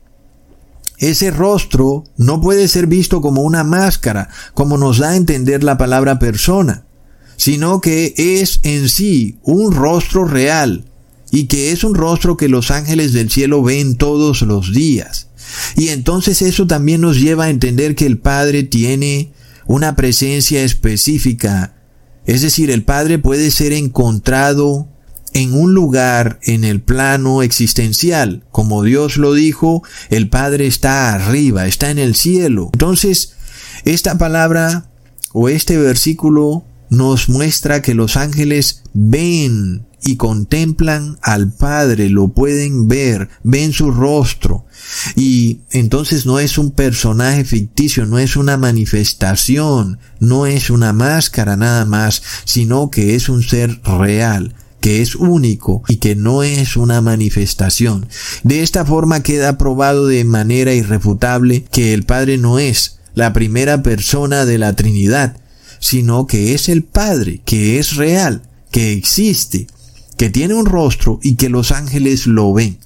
ese rostro no puede ser visto como una máscara, como nos da a entender la palabra persona, sino que es en sí un rostro real, y que es un rostro que los ángeles del cielo ven todos los días. Y entonces eso también nos lleva a entender que el Padre tiene una presencia específica. Es decir, el Padre puede ser encontrado en un lugar en el plano existencial. Como Dios lo dijo, el Padre está arriba, está en el cielo. Entonces, esta palabra o este versículo nos muestra que los ángeles ven y contemplan al Padre, lo pueden ver, ven su rostro. Y entonces no es un personaje ficticio, no es una manifestación, no es una máscara nada más, sino que es un ser real que es único y que no es una manifestación. De esta forma queda probado de manera irrefutable que el Padre no es la primera persona de la Trinidad, sino que es el Padre, que es real, que existe, que tiene un rostro y que los ángeles lo ven.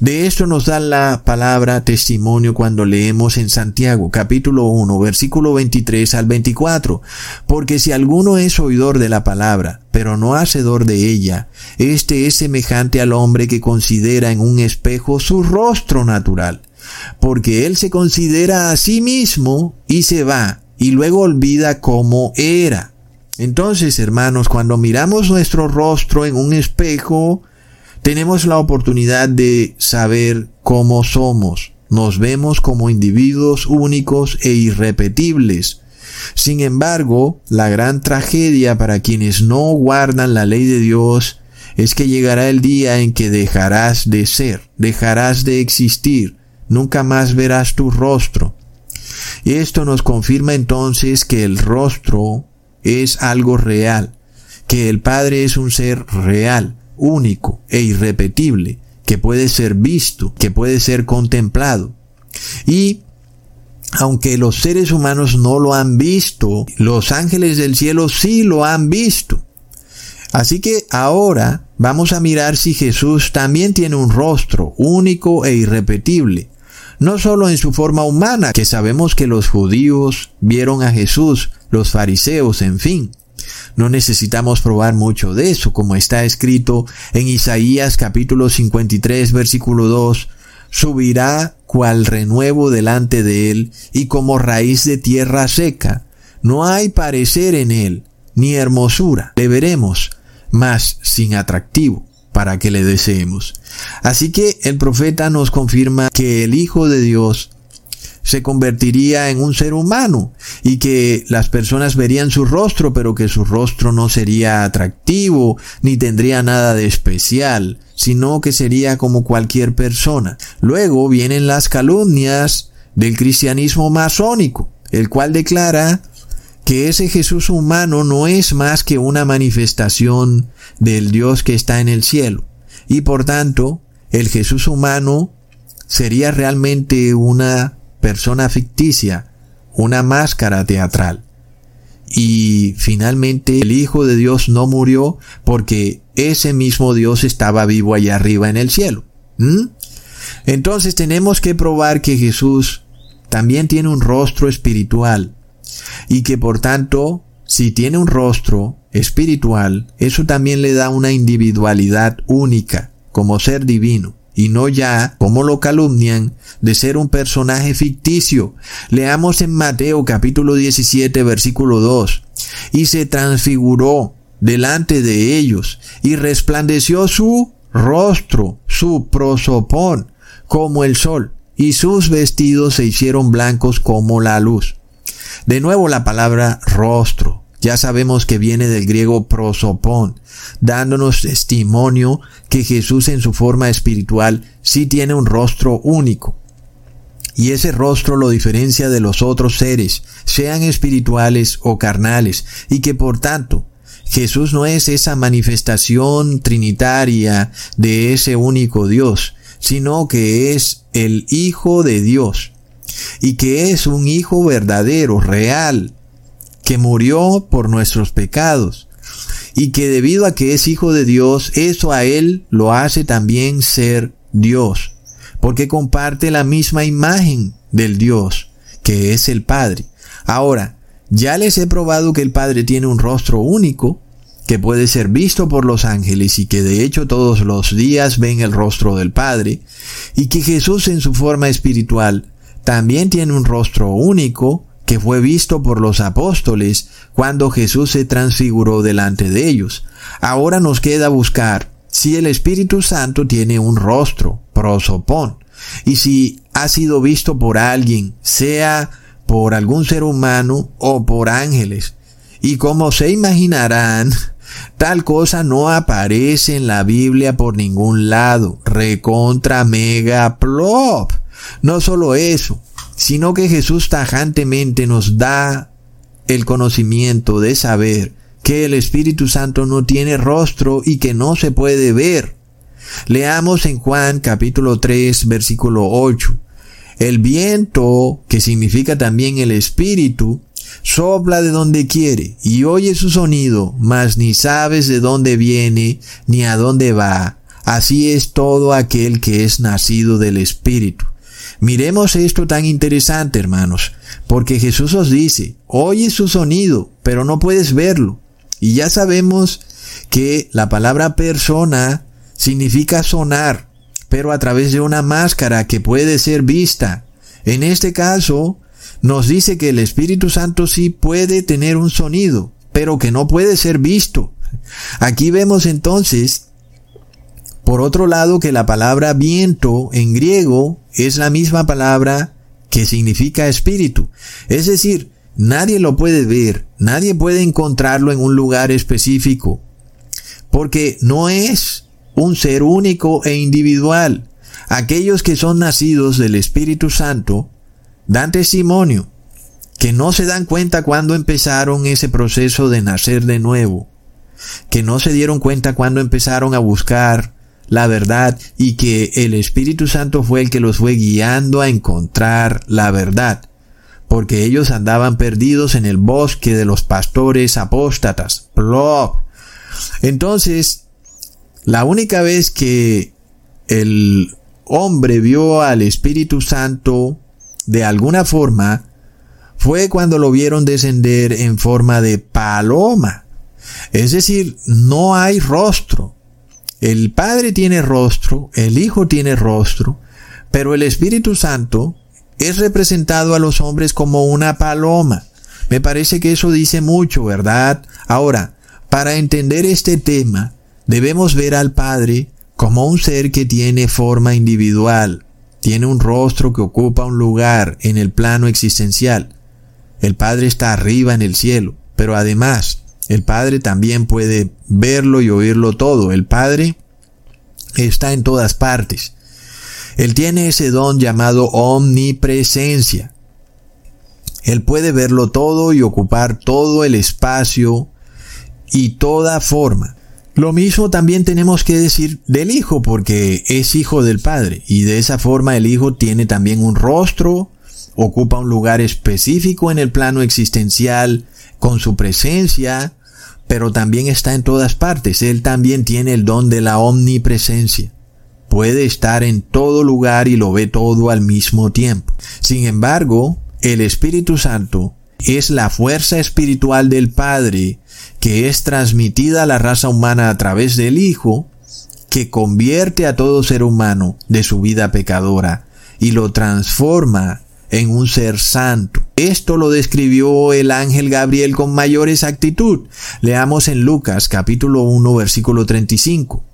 De esto nos da la palabra testimonio cuando leemos en Santiago capítulo 1 versículo 23 al 24, porque si alguno es oidor de la palabra, pero no hacedor de ella, este es semejante al hombre que considera en un espejo su rostro natural, porque él se considera a sí mismo y se va, y luego olvida cómo era. Entonces, hermanos, cuando miramos nuestro rostro en un espejo, tenemos la oportunidad de saber cómo somos. Nos vemos como individuos únicos e irrepetibles. Sin embargo, la gran tragedia para quienes no guardan la ley de Dios es que llegará el día en que dejarás de ser, dejarás de existir, nunca más verás tu rostro. Esto nos confirma entonces que el rostro es algo real, que el Padre es un ser real, único e irrepetible, que puede ser visto, que puede ser contemplado. Y aunque los seres humanos no lo han visto, los ángeles del cielo sí lo han visto. Así que ahora vamos a mirar si Jesús también tiene un rostro único e irrepetible, no solo en su forma humana, que sabemos que los judíos vieron a Jesús, los fariseos, en fin. No necesitamos probar mucho de eso, como está escrito en Isaías capítulo 53 versículo 2, subirá cual renuevo delante de él y como raíz de tierra seca. No hay parecer en él, ni hermosura. Le veremos, mas sin atractivo para que le deseemos. Así que el profeta nos confirma que el Hijo de Dios se convertiría en un ser humano y que las personas verían su rostro, pero que su rostro no sería atractivo ni tendría nada de especial, sino que sería como cualquier persona. Luego vienen las calumnias del cristianismo masónico, el cual declara que ese Jesús humano no es más que una manifestación del Dios que está en el cielo. Y por tanto, el Jesús humano sería realmente una persona ficticia, una máscara teatral. Y finalmente el Hijo de Dios no murió porque ese mismo Dios estaba vivo allá arriba en el cielo. Entonces tenemos que probar que Jesús también tiene un rostro espiritual y que por tanto, si tiene un rostro espiritual, eso también le da una individualidad única como ser divino y no ya, como lo calumnian, de ser un personaje ficticio. Leamos en Mateo capítulo 17 versículo 2. Y se transfiguró delante de ellos y resplandeció su rostro, su prosopón, como el sol, y sus vestidos se hicieron blancos como la luz. De nuevo la palabra rostro. Ya sabemos que viene del griego prosopón, dándonos testimonio que Jesús en su forma espiritual sí tiene un rostro único. Y ese rostro lo diferencia de los otros seres, sean espirituales o carnales, y que por tanto Jesús no es esa manifestación trinitaria de ese único Dios, sino que es el Hijo de Dios, y que es un Hijo verdadero, real, que murió por nuestros pecados, y que debido a que es Hijo de Dios, eso a Él lo hace también ser Dios, porque comparte la misma imagen del Dios, que es el Padre. Ahora, ya les he probado que el Padre tiene un rostro único, que puede ser visto por los ángeles y que de hecho todos los días ven el rostro del Padre, y que Jesús en su forma espiritual también tiene un rostro único que fue visto por los apóstoles cuando Jesús se transfiguró delante de ellos. Ahora nos queda buscar si el Espíritu Santo tiene un rostro, prosopón, y si ha sido visto por alguien, sea por algún ser humano o por ángeles. Y como se imaginarán, tal cosa no aparece en la Biblia por ningún lado. Recontra mega plop. No solo eso, sino que Jesús tajantemente nos da el conocimiento de saber que el Espíritu Santo no tiene rostro y que no se puede ver. Leamos en Juan capítulo 3 versículo 8. El viento, que significa también el Espíritu, sopla de donde quiere y oye su sonido, mas ni sabes de dónde viene ni a dónde va. Así es todo aquel que es nacido del Espíritu. Miremos esto tan interesante, hermanos, porque Jesús os dice, oye su sonido, pero no puedes verlo. Y ya sabemos que la palabra persona significa sonar, pero a través de una máscara que puede ser vista. En este caso, nos dice que el Espíritu Santo sí puede tener un sonido, pero que no puede ser visto. Aquí vemos entonces por otro lado, que la palabra viento en griego es la misma palabra que significa espíritu. Es decir, nadie lo puede ver, nadie puede encontrarlo en un lugar específico. porque no es un ser único e individual. Aquellos que son nacidos del Espíritu Santo dan testimonio que no se dan cuenta cuando empezaron ese proceso de nacer de nuevo, que no se dieron cuenta cuando empezaron a buscar la verdad y que el Espíritu Santo fue el que los fue guiando a encontrar la verdad, porque ellos andaban perdidos en el bosque de los pastores apóstatas. Plop. Entonces, la única vez que el hombre vio al Espíritu Santo de alguna forma fue cuando lo vieron descender en forma de paloma. Es decir, no hay rostro. El Padre tiene rostro, el Hijo tiene rostro, pero el Espíritu Santo es representado a los hombres como una paloma. Me parece que eso dice mucho, ¿verdad? Ahora, para entender este tema, debemos ver al Padre como un ser que tiene forma individual, tiene un rostro que ocupa un lugar en el plano existencial. El Padre está arriba en el cielo, pero además el Padre también puede verlo y oírlo todo. El Padre está en todas partes. Él tiene ese don llamado omnipresencia. Él puede verlo todo y ocupar todo el espacio y toda forma. Lo mismo también tenemos que decir del Hijo, porque es hijo del Padre, y de esa forma el Hijo tiene también un rostro, ocupa un lugar específico en el plano existencial con su presencia, pero también está en todas partes. Él también tiene el don de la omnipresencia. Puede estar en todo lugar y lo ve todo al mismo tiempo. Sin embargo, el Espíritu Santo es la fuerza espiritual del Padre que es transmitida a la raza humana a través del Hijo, que convierte a todo ser humano de su vida pecadora y lo transforma en un ser santo. Esto lo describió el ángel Gabriel con mayor exactitud. Leamos en Lucas capítulo 1 versículo 35.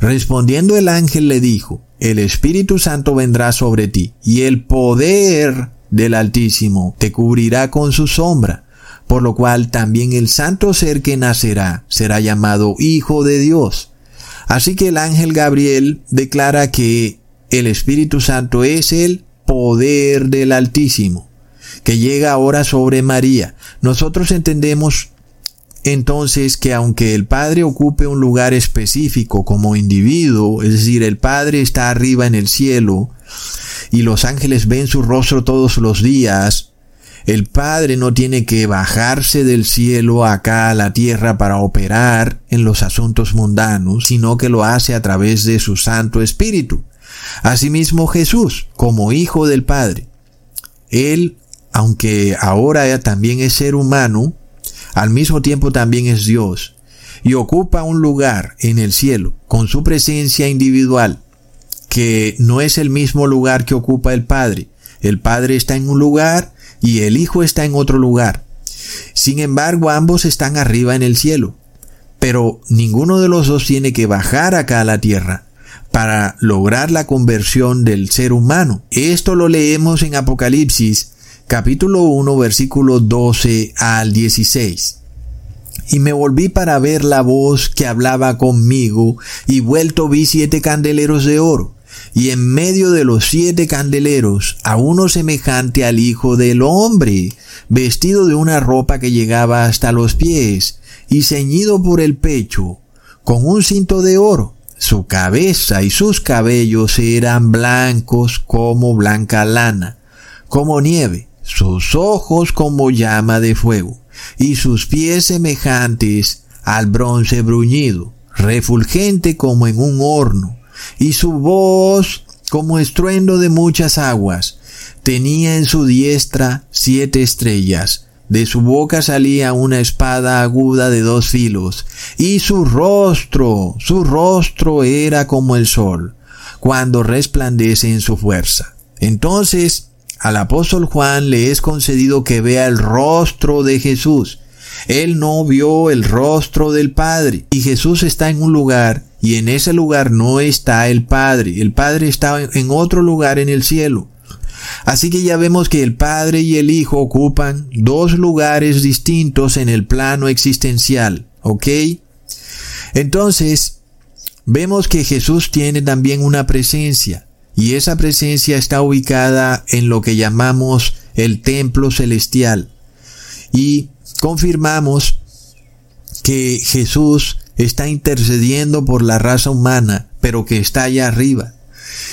Respondiendo el ángel le dijo, el Espíritu Santo vendrá sobre ti y el poder del Altísimo te cubrirá con su sombra, por lo cual también el santo ser que nacerá será llamado Hijo de Dios. Así que el ángel Gabriel declara que el Espíritu Santo es el poder del Altísimo, que llega ahora sobre María. Nosotros entendemos entonces que aunque el Padre ocupe un lugar específico como individuo, es decir, el Padre está arriba en el cielo y los ángeles ven su rostro todos los días, el Padre no tiene que bajarse del cielo acá a la tierra para operar en los asuntos mundanos, sino que lo hace a través de su Santo Espíritu. Asimismo Jesús, como Hijo del Padre, Él, aunque ahora también es ser humano, al mismo tiempo también es Dios, y ocupa un lugar en el cielo con su presencia individual, que no es el mismo lugar que ocupa el Padre. El Padre está en un lugar y el Hijo está en otro lugar. Sin embargo, ambos están arriba en el cielo, pero ninguno de los dos tiene que bajar acá a la tierra para lograr la conversión del ser humano. Esto lo leemos en Apocalipsis capítulo 1 versículo 12 al 16. Y me volví para ver la voz que hablaba conmigo, y vuelto vi siete candeleros de oro, y en medio de los siete candeleros a uno semejante al Hijo del Hombre, vestido de una ropa que llegaba hasta los pies, y ceñido por el pecho, con un cinto de oro su cabeza y sus cabellos eran blancos como blanca lana, como nieve, sus ojos como llama de fuego, y sus pies semejantes al bronce bruñido, refulgente como en un horno, y su voz como estruendo de muchas aguas. Tenía en su diestra siete estrellas, de su boca salía una espada aguda de dos filos, y su rostro, su rostro era como el sol, cuando resplandece en su fuerza. Entonces, al apóstol Juan le es concedido que vea el rostro de Jesús. Él no vio el rostro del Padre, y Jesús está en un lugar, y en ese lugar no está el Padre. El Padre está en otro lugar en el cielo. Así que ya vemos que el Padre y el Hijo ocupan dos lugares distintos en el plano existencial, ¿ok? Entonces, vemos que Jesús tiene también una presencia y esa presencia está ubicada en lo que llamamos el templo celestial. Y confirmamos que Jesús está intercediendo por la raza humana, pero que está allá arriba.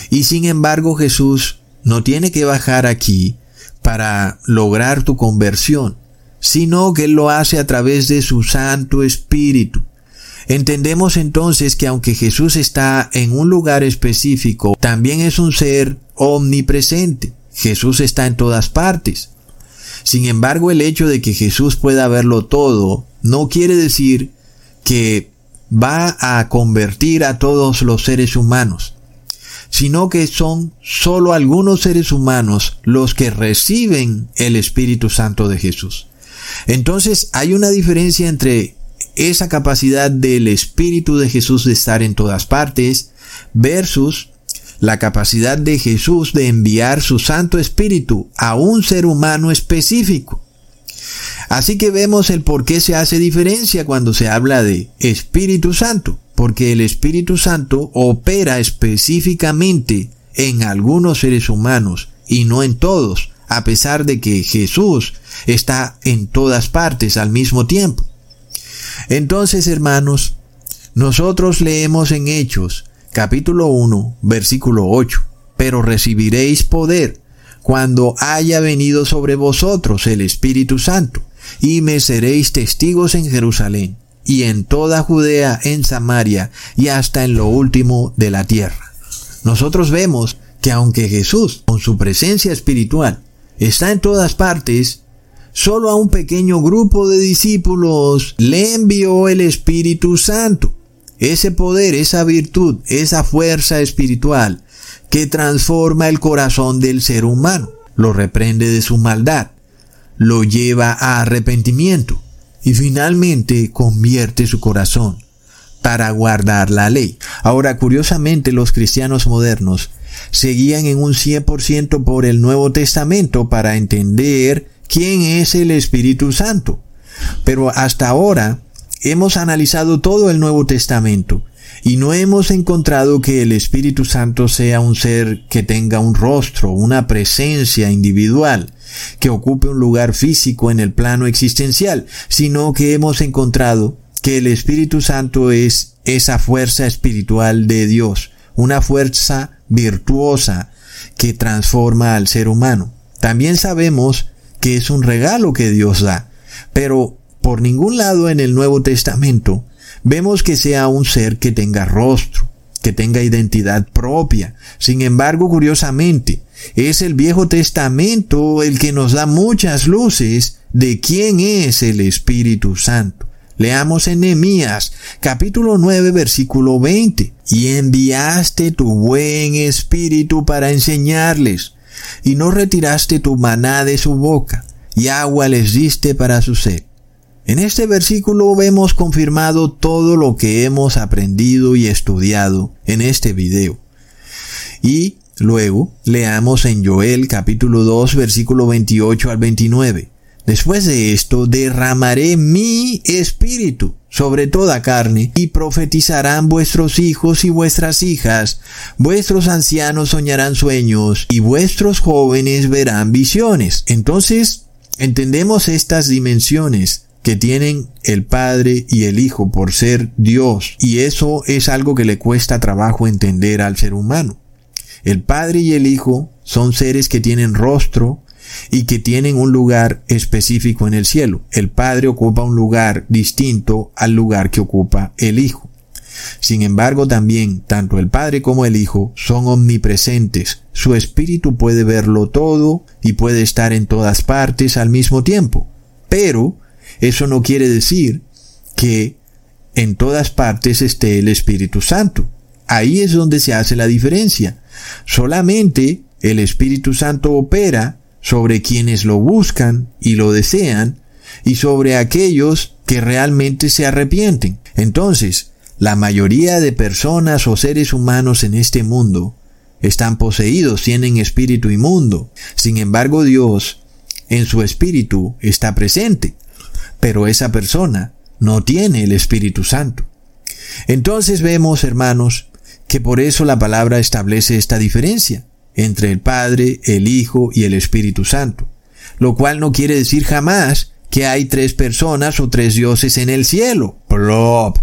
Y sin embargo Jesús no tiene que bajar aquí para lograr tu conversión, sino que Él lo hace a través de su Santo Espíritu. Entendemos entonces que aunque Jesús está en un lugar específico, también es un ser omnipresente. Jesús está en todas partes. Sin embargo, el hecho de que Jesús pueda verlo todo no quiere decir que va a convertir a todos los seres humanos, sino que son solo algunos seres humanos los que reciben el Espíritu Santo de Jesús. Entonces hay una diferencia entre esa capacidad del Espíritu de Jesús de estar en todas partes versus la capacidad de Jesús de enviar su Santo Espíritu a un ser humano específico. Así que vemos el por qué se hace diferencia cuando se habla de Espíritu Santo, porque el Espíritu Santo opera específicamente en algunos seres humanos y no en todos, a pesar de que Jesús está en todas partes al mismo tiempo. Entonces, hermanos, nosotros leemos en Hechos, capítulo 1, versículo 8, pero recibiréis poder cuando haya venido sobre vosotros el Espíritu Santo, y me seréis testigos en Jerusalén, y en toda Judea, en Samaria, y hasta en lo último de la tierra. Nosotros vemos que aunque Jesús, con su presencia espiritual, está en todas partes, solo a un pequeño grupo de discípulos le envió el Espíritu Santo. Ese poder, esa virtud, esa fuerza espiritual que transforma el corazón del ser humano, lo reprende de su maldad, lo lleva a arrepentimiento y finalmente convierte su corazón para guardar la ley. Ahora, curiosamente, los cristianos modernos seguían en un 100% por el Nuevo Testamento para entender quién es el Espíritu Santo. Pero hasta ahora hemos analizado todo el Nuevo Testamento y no hemos encontrado que el Espíritu Santo sea un ser que tenga un rostro, una presencia individual, que ocupe un lugar físico en el plano existencial, sino que hemos encontrado que el Espíritu Santo es esa fuerza espiritual de Dios, una fuerza virtuosa que transforma al ser humano. También sabemos que es un regalo que Dios da, pero por ningún lado en el Nuevo Testamento vemos que sea un ser que tenga rostro, que tenga identidad propia. Sin embargo, curiosamente, es el Viejo Testamento el que nos da muchas luces de quién es el Espíritu Santo. Leamos en Nehemías, capítulo 9, versículo 20. Y enviaste tu buen espíritu para enseñarles, y no retiraste tu maná de su boca, y agua les diste para su sed. En este versículo vemos confirmado todo lo que hemos aprendido y estudiado en este video. Y luego leamos en Joel capítulo 2 versículo 28 al 29. Después de esto derramaré mi espíritu sobre toda carne, y profetizarán vuestros hijos y vuestras hijas, vuestros ancianos soñarán sueños, y vuestros jóvenes verán visiones. Entonces, entendemos estas dimensiones que tienen el Padre y el Hijo por ser Dios. Y eso es algo que le cuesta trabajo entender al ser humano. El Padre y el Hijo son seres que tienen rostro y que tienen un lugar específico en el cielo. El Padre ocupa un lugar distinto al lugar que ocupa el Hijo. Sin embargo, también tanto el Padre como el Hijo son omnipresentes. Su espíritu puede verlo todo y puede estar en todas partes al mismo tiempo. Pero eso no quiere decir que en todas partes esté el Espíritu Santo. Ahí es donde se hace la diferencia. Solamente el Espíritu Santo opera sobre quienes lo buscan y lo desean y sobre aquellos que realmente se arrepienten. Entonces, la mayoría de personas o seres humanos en este mundo están poseídos, tienen espíritu inmundo. Sin embargo, Dios en su espíritu está presente pero esa persona no tiene el Espíritu Santo. Entonces vemos, hermanos, que por eso la palabra establece esta diferencia entre el Padre, el Hijo y el Espíritu Santo, lo cual no quiere decir jamás que hay tres personas o tres dioses en el cielo. Plop.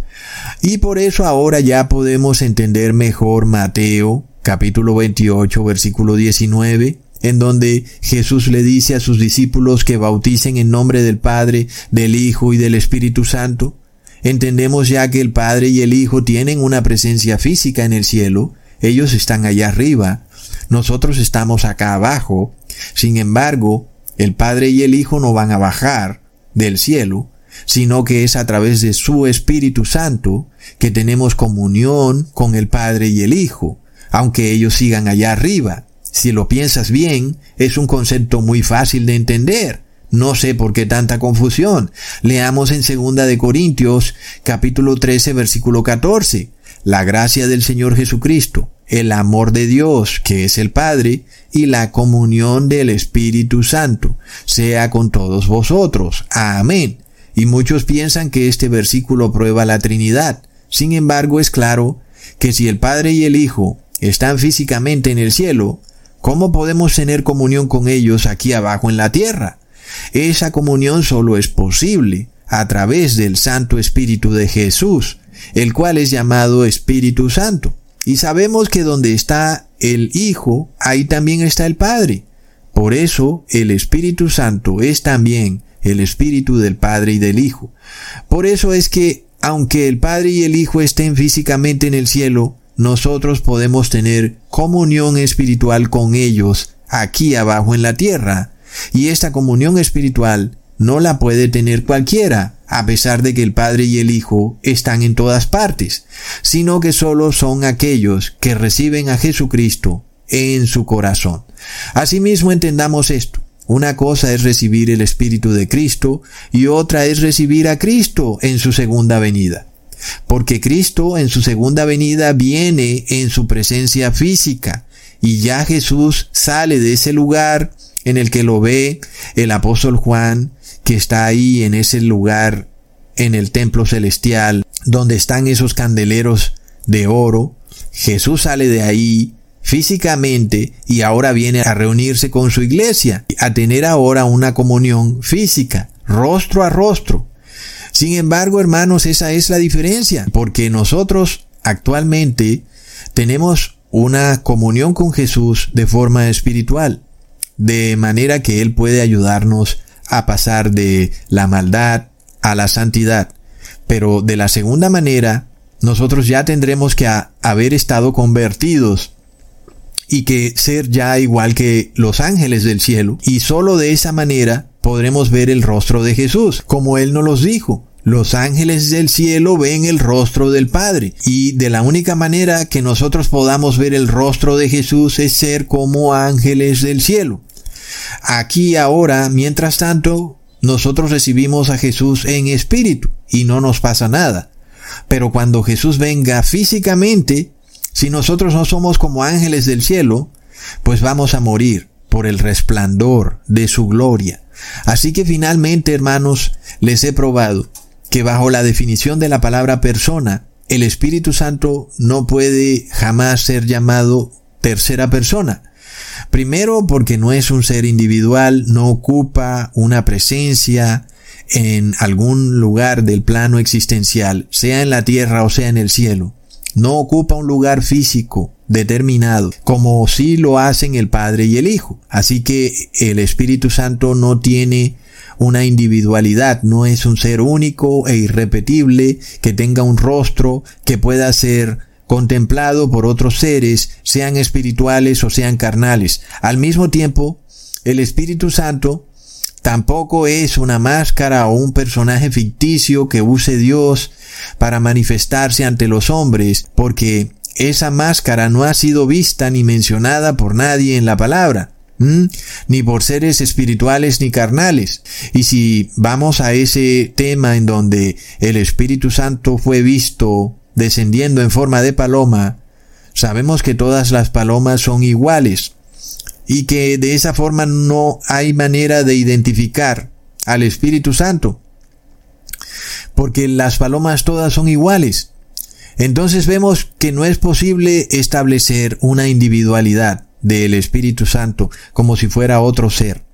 Y por eso ahora ya podemos entender mejor Mateo capítulo 28 versículo 19 en donde Jesús le dice a sus discípulos que bauticen en nombre del Padre, del Hijo y del Espíritu Santo. Entendemos ya que el Padre y el Hijo tienen una presencia física en el cielo, ellos están allá arriba, nosotros estamos acá abajo, sin embargo, el Padre y el Hijo no van a bajar del cielo, sino que es a través de su Espíritu Santo que tenemos comunión con el Padre y el Hijo, aunque ellos sigan allá arriba. Si lo piensas bien, es un concepto muy fácil de entender. No sé por qué tanta confusión. Leamos en segunda de Corintios, capítulo 13, versículo 14. La gracia del Señor Jesucristo, el amor de Dios, que es el Padre, y la comunión del Espíritu Santo, sea con todos vosotros. Amén. Y muchos piensan que este versículo prueba la Trinidad. Sin embargo, es claro que si el Padre y el Hijo están físicamente en el cielo, ¿cómo podemos tener comunión con ellos aquí abajo en la tierra? Esa comunión solo es posible a través del Santo Espíritu de Jesús, el cual es llamado Espíritu Santo. Y sabemos que donde está el Hijo, ahí también está el Padre. Por eso el Espíritu Santo es también el Espíritu del Padre y del Hijo. Por eso es que, aunque el Padre y el Hijo estén físicamente en el cielo, nosotros podemos tener comunión espiritual con ellos aquí abajo en la tierra. Y esta comunión espiritual no la puede tener cualquiera, a pesar de que el Padre y el Hijo están en todas partes, sino que solo son aquellos que reciben a Jesucristo en su corazón. Asimismo entendamos esto. Una cosa es recibir el Espíritu de Cristo y otra es recibir a Cristo en su segunda venida. Porque Cristo en su segunda venida viene en su presencia física y ya Jesús sale de ese lugar en el que lo ve el apóstol Juan que está ahí en ese lugar, en el templo celestial, donde están esos candeleros de oro. Jesús sale de ahí físicamente y ahora viene a reunirse con su iglesia, a tener ahora una comunión física, rostro a rostro. Sin embargo, hermanos, esa es la diferencia, porque nosotros actualmente tenemos una comunión con Jesús de forma espiritual, de manera que Él puede ayudarnos a pasar de la maldad a la santidad. Pero de la segunda manera, nosotros ya tendremos que haber estado convertidos y que ser ya igual que los ángeles del cielo. Y solo de esa manera podremos ver el rostro de Jesús, como Él nos los dijo. Los ángeles del cielo ven el rostro del Padre. Y de la única manera que nosotros podamos ver el rostro de Jesús es ser como ángeles del cielo. Aquí ahora, mientras tanto, nosotros recibimos a Jesús en espíritu y no nos pasa nada. Pero cuando Jesús venga físicamente, si nosotros no somos como ángeles del cielo, pues vamos a morir por el resplandor de su gloria. Así que finalmente, hermanos, les he probado que bajo la definición de la palabra persona, el Espíritu Santo no puede jamás ser llamado tercera persona, Primero porque no es un ser individual, no ocupa una presencia en algún lugar del plano existencial, sea en la tierra o sea en el cielo. No ocupa un lugar físico determinado, como sí lo hacen el Padre y el Hijo. Así que el Espíritu Santo no tiene una individualidad, no es un ser único e irrepetible que tenga un rostro que pueda ser contemplado por otros seres, sean espirituales o sean carnales. Al mismo tiempo, el Espíritu Santo tampoco es una máscara o un personaje ficticio que use Dios para manifestarse ante los hombres, porque esa máscara no ha sido vista ni mencionada por nadie en la palabra, ni por seres espirituales ni carnales. Y si vamos a ese tema en donde el Espíritu Santo fue visto descendiendo en forma de paloma, sabemos que todas las palomas son iguales y que de esa forma no hay manera de identificar al Espíritu Santo, porque las palomas todas son iguales. Entonces vemos que no es posible establecer una individualidad del Espíritu Santo como si fuera otro ser.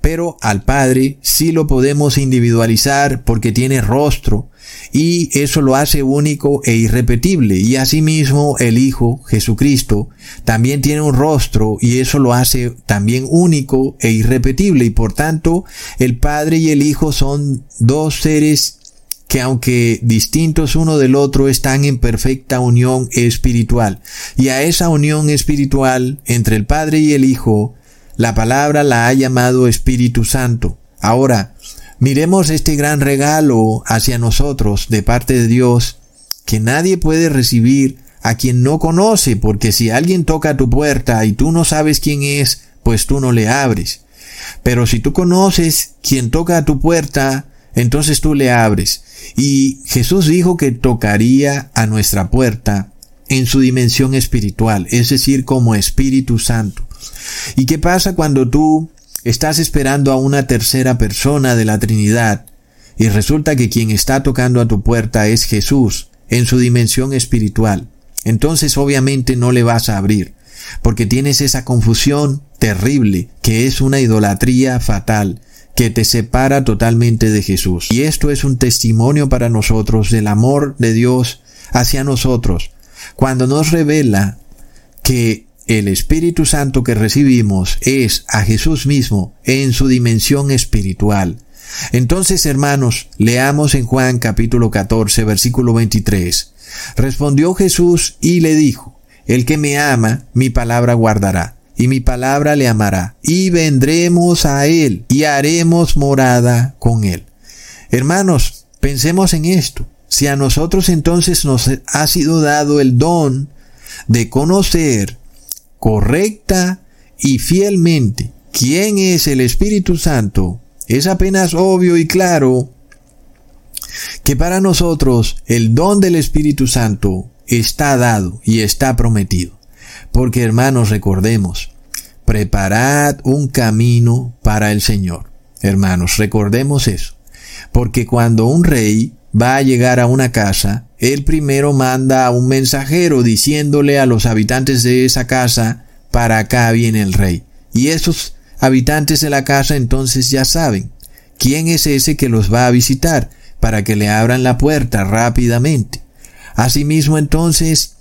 Pero al Padre sí lo podemos individualizar porque tiene rostro y eso lo hace único e irrepetible. Y asimismo el Hijo Jesucristo también tiene un rostro y eso lo hace también único e irrepetible. Y por tanto el Padre y el Hijo son dos seres que aunque distintos uno del otro están en perfecta unión espiritual. Y a esa unión espiritual entre el Padre y el Hijo la palabra la ha llamado Espíritu Santo. Ahora, miremos este gran regalo hacia nosotros de parte de Dios que nadie puede recibir a quien no conoce, porque si alguien toca tu puerta y tú no sabes quién es, pues tú no le abres. Pero si tú conoces quien toca a tu puerta, entonces tú le abres. Y Jesús dijo que tocaría a nuestra puerta en su dimensión espiritual, es decir, como Espíritu Santo. ¿Y qué pasa cuando tú estás esperando a una tercera persona de la Trinidad y resulta que quien está tocando a tu puerta es Jesús en su dimensión espiritual? Entonces obviamente no le vas a abrir, porque tienes esa confusión terrible que es una idolatría fatal que te separa totalmente de Jesús. Y esto es un testimonio para nosotros del amor de Dios hacia nosotros, cuando nos revela que el Espíritu Santo que recibimos es a Jesús mismo en su dimensión espiritual. Entonces, hermanos, leamos en Juan capítulo 14, versículo 23. Respondió Jesús y le dijo, El que me ama, mi palabra guardará, y mi palabra le amará, y vendremos a él, y haremos morada con él. Hermanos, pensemos en esto. Si a nosotros entonces nos ha sido dado el don de conocer correcta y fielmente quién es el Espíritu Santo, es apenas obvio y claro que para nosotros el don del Espíritu Santo está dado y está prometido. Porque hermanos, recordemos, preparad un camino para el Señor. Hermanos, recordemos eso. Porque cuando un rey va a llegar a una casa, él primero manda a un mensajero diciéndole a los habitantes de esa casa, para acá viene el rey. Y esos habitantes de la casa entonces ya saben quién es ese que los va a visitar, para que le abran la puerta rápidamente. Asimismo entonces,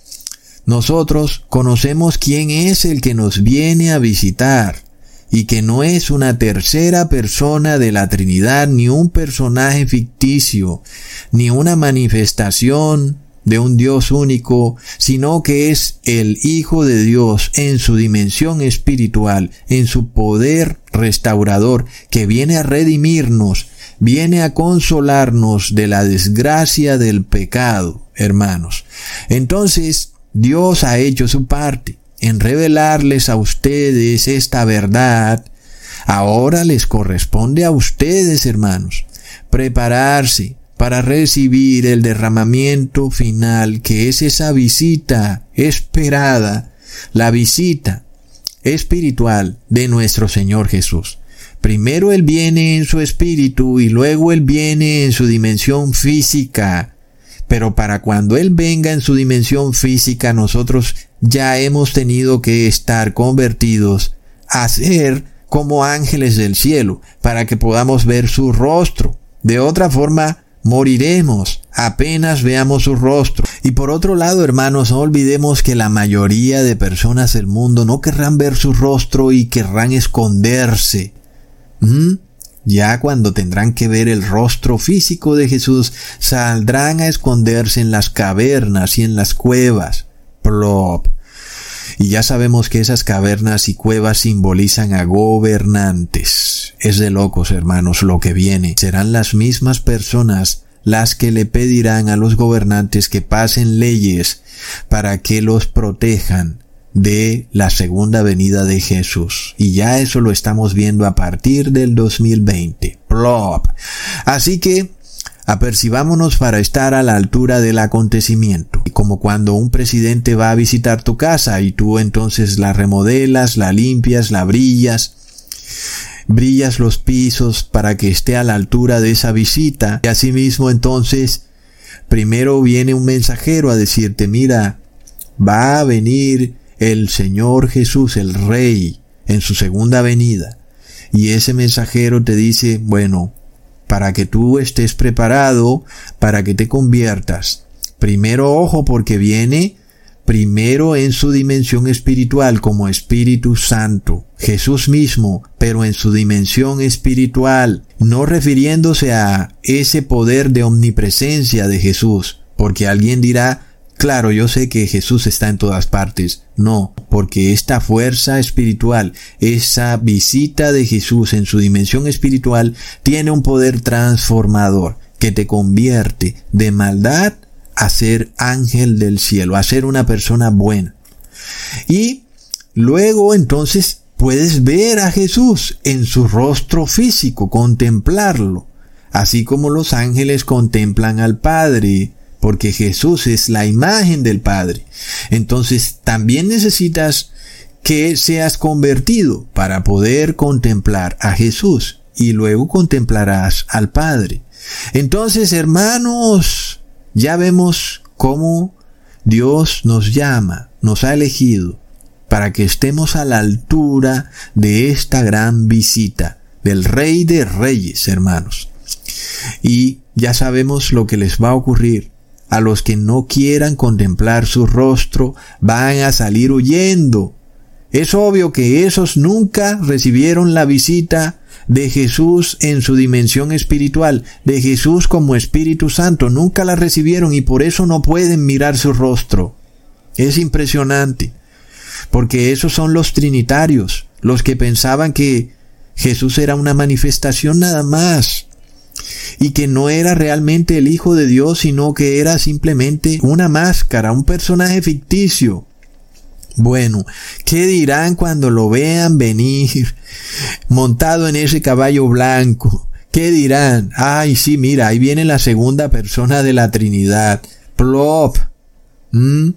nosotros conocemos quién es el que nos viene a visitar y que no es una tercera persona de la Trinidad, ni un personaje ficticio, ni una manifestación de un Dios único, sino que es el Hijo de Dios en su dimensión espiritual, en su poder restaurador, que viene a redimirnos, viene a consolarnos de la desgracia del pecado, hermanos. Entonces, Dios ha hecho su parte en revelarles a ustedes esta verdad, ahora les corresponde a ustedes, hermanos, prepararse para recibir el derramamiento final que es esa visita esperada, la visita espiritual de nuestro Señor Jesús. Primero Él viene en su espíritu y luego Él viene en su dimensión física pero para cuando Él venga en su dimensión física, nosotros ya hemos tenido que estar convertidos a ser como ángeles del cielo, para que podamos ver su rostro. De otra forma, moriremos apenas veamos su rostro. Y por otro lado, hermanos, no olvidemos que la mayoría de personas del mundo no querrán ver su rostro y querrán esconderse. ¿Mm? Ya cuando tendrán que ver el rostro físico de Jesús, saldrán a esconderse en las cavernas y en las cuevas. Plop. Y ya sabemos que esas cavernas y cuevas simbolizan a gobernantes. Es de locos, hermanos, lo que viene. Serán las mismas personas las que le pedirán a los gobernantes que pasen leyes para que los protejan de la segunda venida de Jesús. Y ya eso lo estamos viendo a partir del 2020. Plop. Así que apercibámonos para estar a la altura del acontecimiento. Como cuando un presidente va a visitar tu casa y tú entonces la remodelas, la limpias, la brillas, brillas los pisos para que esté a la altura de esa visita y asimismo entonces primero viene un mensajero a decirte, mira, va a venir el Señor Jesús, el Rey, en su segunda venida. Y ese mensajero te dice, bueno, para que tú estés preparado, para que te conviertas. Primero ojo porque viene primero en su dimensión espiritual como Espíritu Santo, Jesús mismo, pero en su dimensión espiritual, no refiriéndose a ese poder de omnipresencia de Jesús, porque alguien dirá, claro, yo sé que Jesús está en todas partes. No, porque esta fuerza espiritual, esa visita de Jesús en su dimensión espiritual, tiene un poder transformador que te convierte de maldad a ser ángel del cielo, a ser una persona buena. Y luego entonces puedes ver a Jesús en su rostro físico, contemplarlo, así como los ángeles contemplan al Padre, porque Jesús es la imagen del Padre. Entonces también necesitas que seas convertido para poder contemplar a Jesús y luego contemplarás al Padre. Entonces, hermanos, ya vemos cómo Dios nos llama, nos ha elegido para que estemos a la altura de esta gran visita del Rey de Reyes, hermanos. Y ya sabemos lo que les va a ocurrir. A los que no quieran contemplar su rostro van a salir huyendo. Es obvio que esos nunca recibieron la visita de Jesús en su dimensión espiritual, de Jesús como Espíritu Santo, nunca la recibieron y por eso no pueden mirar su rostro. Es impresionante, porque esos son los trinitarios, los que pensaban que Jesús era una manifestación nada más, y que no era realmente el Hijo de Dios, sino que era simplemente una máscara, un personaje ficticio. Bueno, ¿qué dirán cuando lo vean venir montado en ese caballo blanco? ¿Qué dirán? Ay, sí, mira, ahí viene la segunda persona de la Trinidad. Plop. ¿Mm?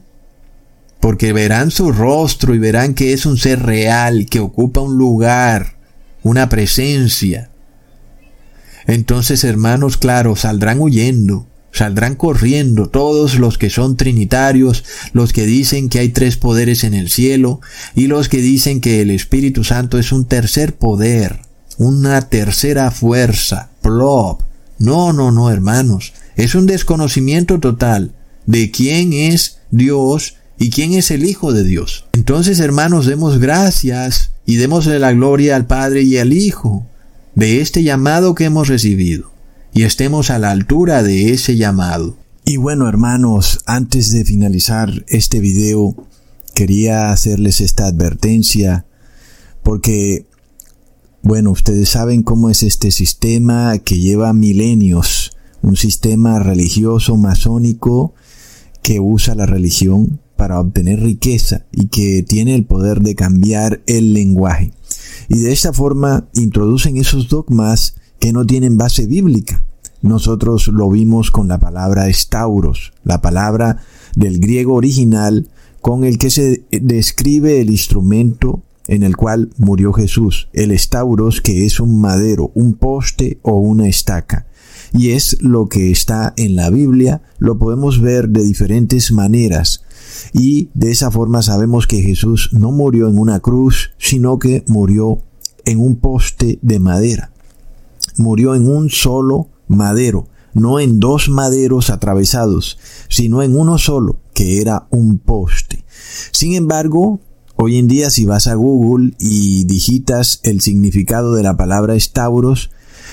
Porque verán su rostro y verán que es un ser real, que ocupa un lugar, una presencia. Entonces, hermanos, claro, saldrán huyendo Saldrán corriendo todos los que son trinitarios, los que dicen que hay tres poderes en el cielo y los que dicen que el Espíritu Santo es un tercer poder, una tercera fuerza, plop. No, no, no, hermanos. Es un desconocimiento total de quién es Dios y quién es el Hijo de Dios. Entonces, hermanos, demos gracias y démosle la gloria al Padre y al Hijo de este llamado que hemos recibido y estemos a la altura de ese llamado. Y bueno hermanos, antes de finalizar este video, quería hacerles esta advertencia porque, bueno, ustedes saben cómo es este sistema que lleva milenios, un sistema religioso masónico que usa la religión para obtener riqueza y que tiene el poder de cambiar el lenguaje. Y de esta forma introducen esos dogmas que no tienen base bíblica. Nosotros lo vimos con la palabra estauros, la palabra del griego original con el que se describe el instrumento en el cual murió Jesús, el estauros que es un madero, un poste o una estaca. Y es lo que está en la Biblia, lo podemos ver de diferentes maneras. Y de esa forma sabemos que Jesús no murió en una cruz, sino que murió en un poste de madera. Murió en un solo madero, no en dos maderos atravesados, sino en uno solo, que era un poste. Sin embargo, hoy en día si vas a Google y digitas el significado de la palabra estauros,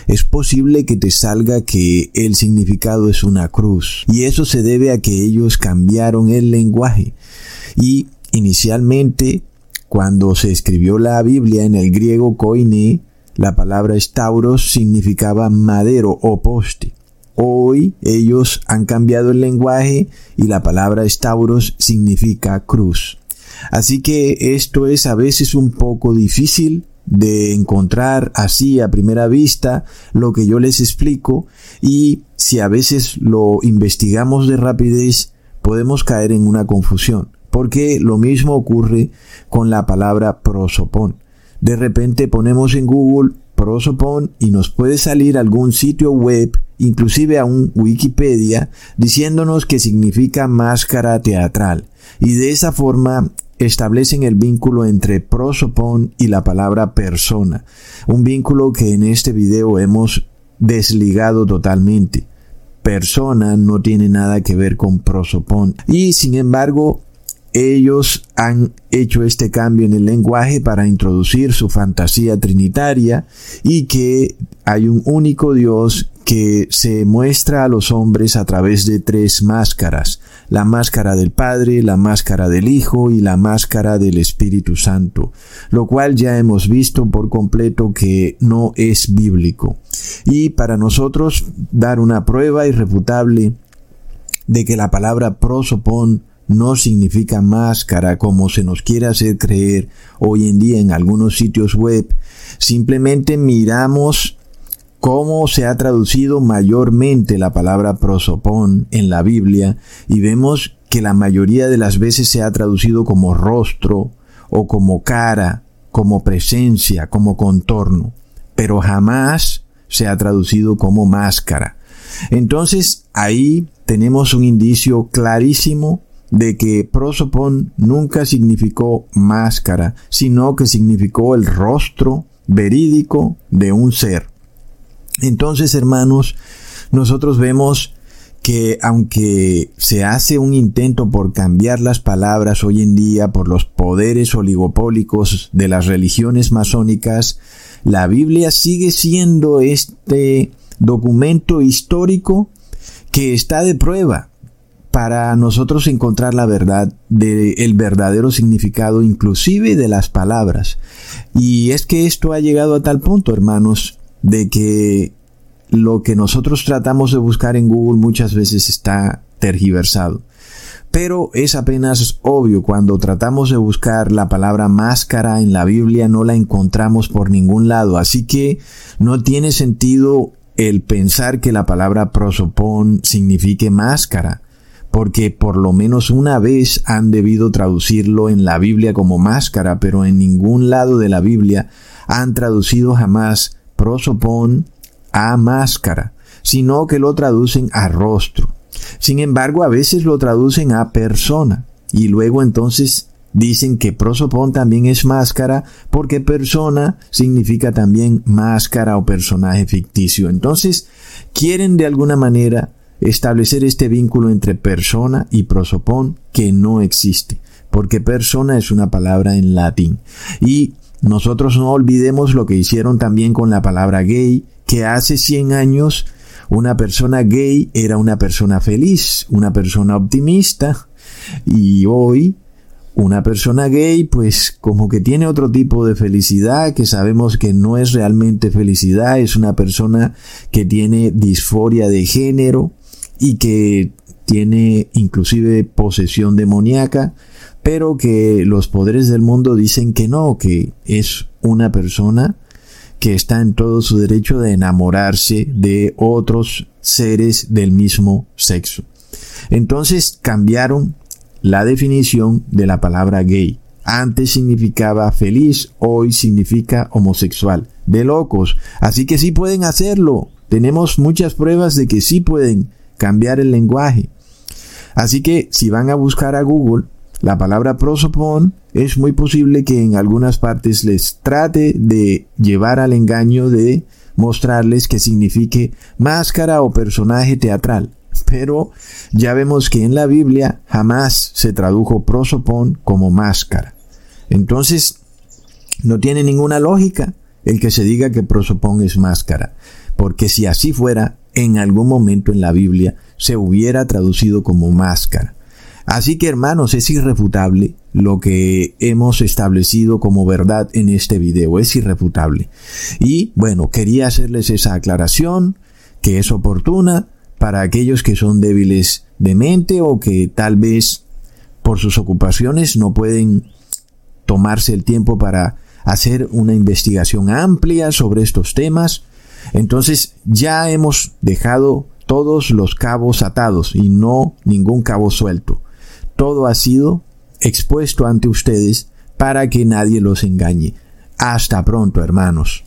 es posible que te salga que el significado es una cruz. Y eso se debe a que ellos cambiaron el lenguaje. Y inicialmente, cuando se escribió la Biblia en el griego koine, la palabra estauros significaba madero o poste. Hoy ellos han cambiado el lenguaje y la palabra estauros significa cruz. Así que esto es a veces un poco difícil de encontrar así a primera vista lo que yo les explico y si a veces lo investigamos de rapidez podemos caer en una confusión porque lo mismo ocurre con la palabra prosopón. De repente ponemos en Google prosopon y nos puede salir algún sitio web inclusive a un Wikipedia, diciéndonos que significa máscara teatral. Y de esa forma establecen el vínculo entre prosopón y la palabra persona, un vínculo que en este video hemos desligado totalmente. Persona no tiene nada que ver con prosopón y sin embargo ellos han hecho este cambio en el lenguaje para introducir su fantasía trinitaria y que hay un único Dios que se muestra a los hombres a través de tres máscaras, la máscara del Padre, la máscara del Hijo y la máscara del Espíritu Santo, lo cual ya hemos visto por completo que no es bíblico. Y para nosotros dar una prueba irrefutable de que la palabra prosopón no significa máscara como se nos quiere hacer creer hoy en día en algunos sitios web. Simplemente miramos cómo se ha traducido mayormente la palabra prosopón en la Biblia y vemos que la mayoría de las veces se ha traducido como rostro o como cara, como presencia, como contorno, pero jamás se ha traducido como máscara. Entonces ahí tenemos un indicio clarísimo de que prosopón nunca significó máscara, sino que significó el rostro verídico de un ser. Entonces, hermanos, nosotros vemos que aunque se hace un intento por cambiar las palabras hoy en día por los poderes oligopólicos de las religiones masónicas, la Biblia sigue siendo este documento histórico que está de prueba para nosotros encontrar la verdad del el verdadero significado inclusive de las palabras. Y es que esto ha llegado a tal punto, hermanos, de que lo que nosotros tratamos de buscar en Google muchas veces está tergiversado. Pero es apenas obvio cuando tratamos de buscar la palabra máscara en la Biblia no la encontramos por ningún lado, así que no tiene sentido el pensar que la palabra prosopón signifique máscara porque por lo menos una vez han debido traducirlo en la Biblia como máscara, pero en ningún lado de la Biblia han traducido jamás prosopón a máscara, sino que lo traducen a rostro. Sin embargo, a veces lo traducen a persona, y luego entonces dicen que prosopón también es máscara, porque persona significa también máscara o personaje ficticio. Entonces, quieren de alguna manera establecer este vínculo entre persona y prosopón que no existe, porque persona es una palabra en latín. Y nosotros no olvidemos lo que hicieron también con la palabra gay, que hace 100 años una persona gay era una persona feliz, una persona optimista, y hoy una persona gay pues como que tiene otro tipo de felicidad que sabemos que no es realmente felicidad, es una persona que tiene disforia de género, y que tiene inclusive posesión demoníaca, pero que los poderes del mundo dicen que no, que es una persona que está en todo su derecho de enamorarse de otros seres del mismo sexo. Entonces cambiaron la definición de la palabra gay. Antes significaba feliz, hoy significa homosexual. De locos. Así que sí pueden hacerlo. Tenemos muchas pruebas de que sí pueden cambiar el lenguaje. Así que si van a buscar a Google la palabra prosopón, es muy posible que en algunas partes les trate de llevar al engaño de mostrarles que signifique máscara o personaje teatral. Pero ya vemos que en la Biblia jamás se tradujo prosopón como máscara. Entonces, no tiene ninguna lógica el que se diga que prosopón es máscara, porque si así fuera, en algún momento en la Biblia se hubiera traducido como máscara. Así que hermanos, es irrefutable lo que hemos establecido como verdad en este video, es irrefutable. Y bueno, quería hacerles esa aclaración que es oportuna para aquellos que son débiles de mente o que tal vez por sus ocupaciones no pueden tomarse el tiempo para hacer una investigación amplia sobre estos temas entonces ya hemos dejado todos los cabos atados y no ningún cabo suelto. Todo ha sido expuesto ante ustedes para que nadie los engañe. Hasta pronto, hermanos.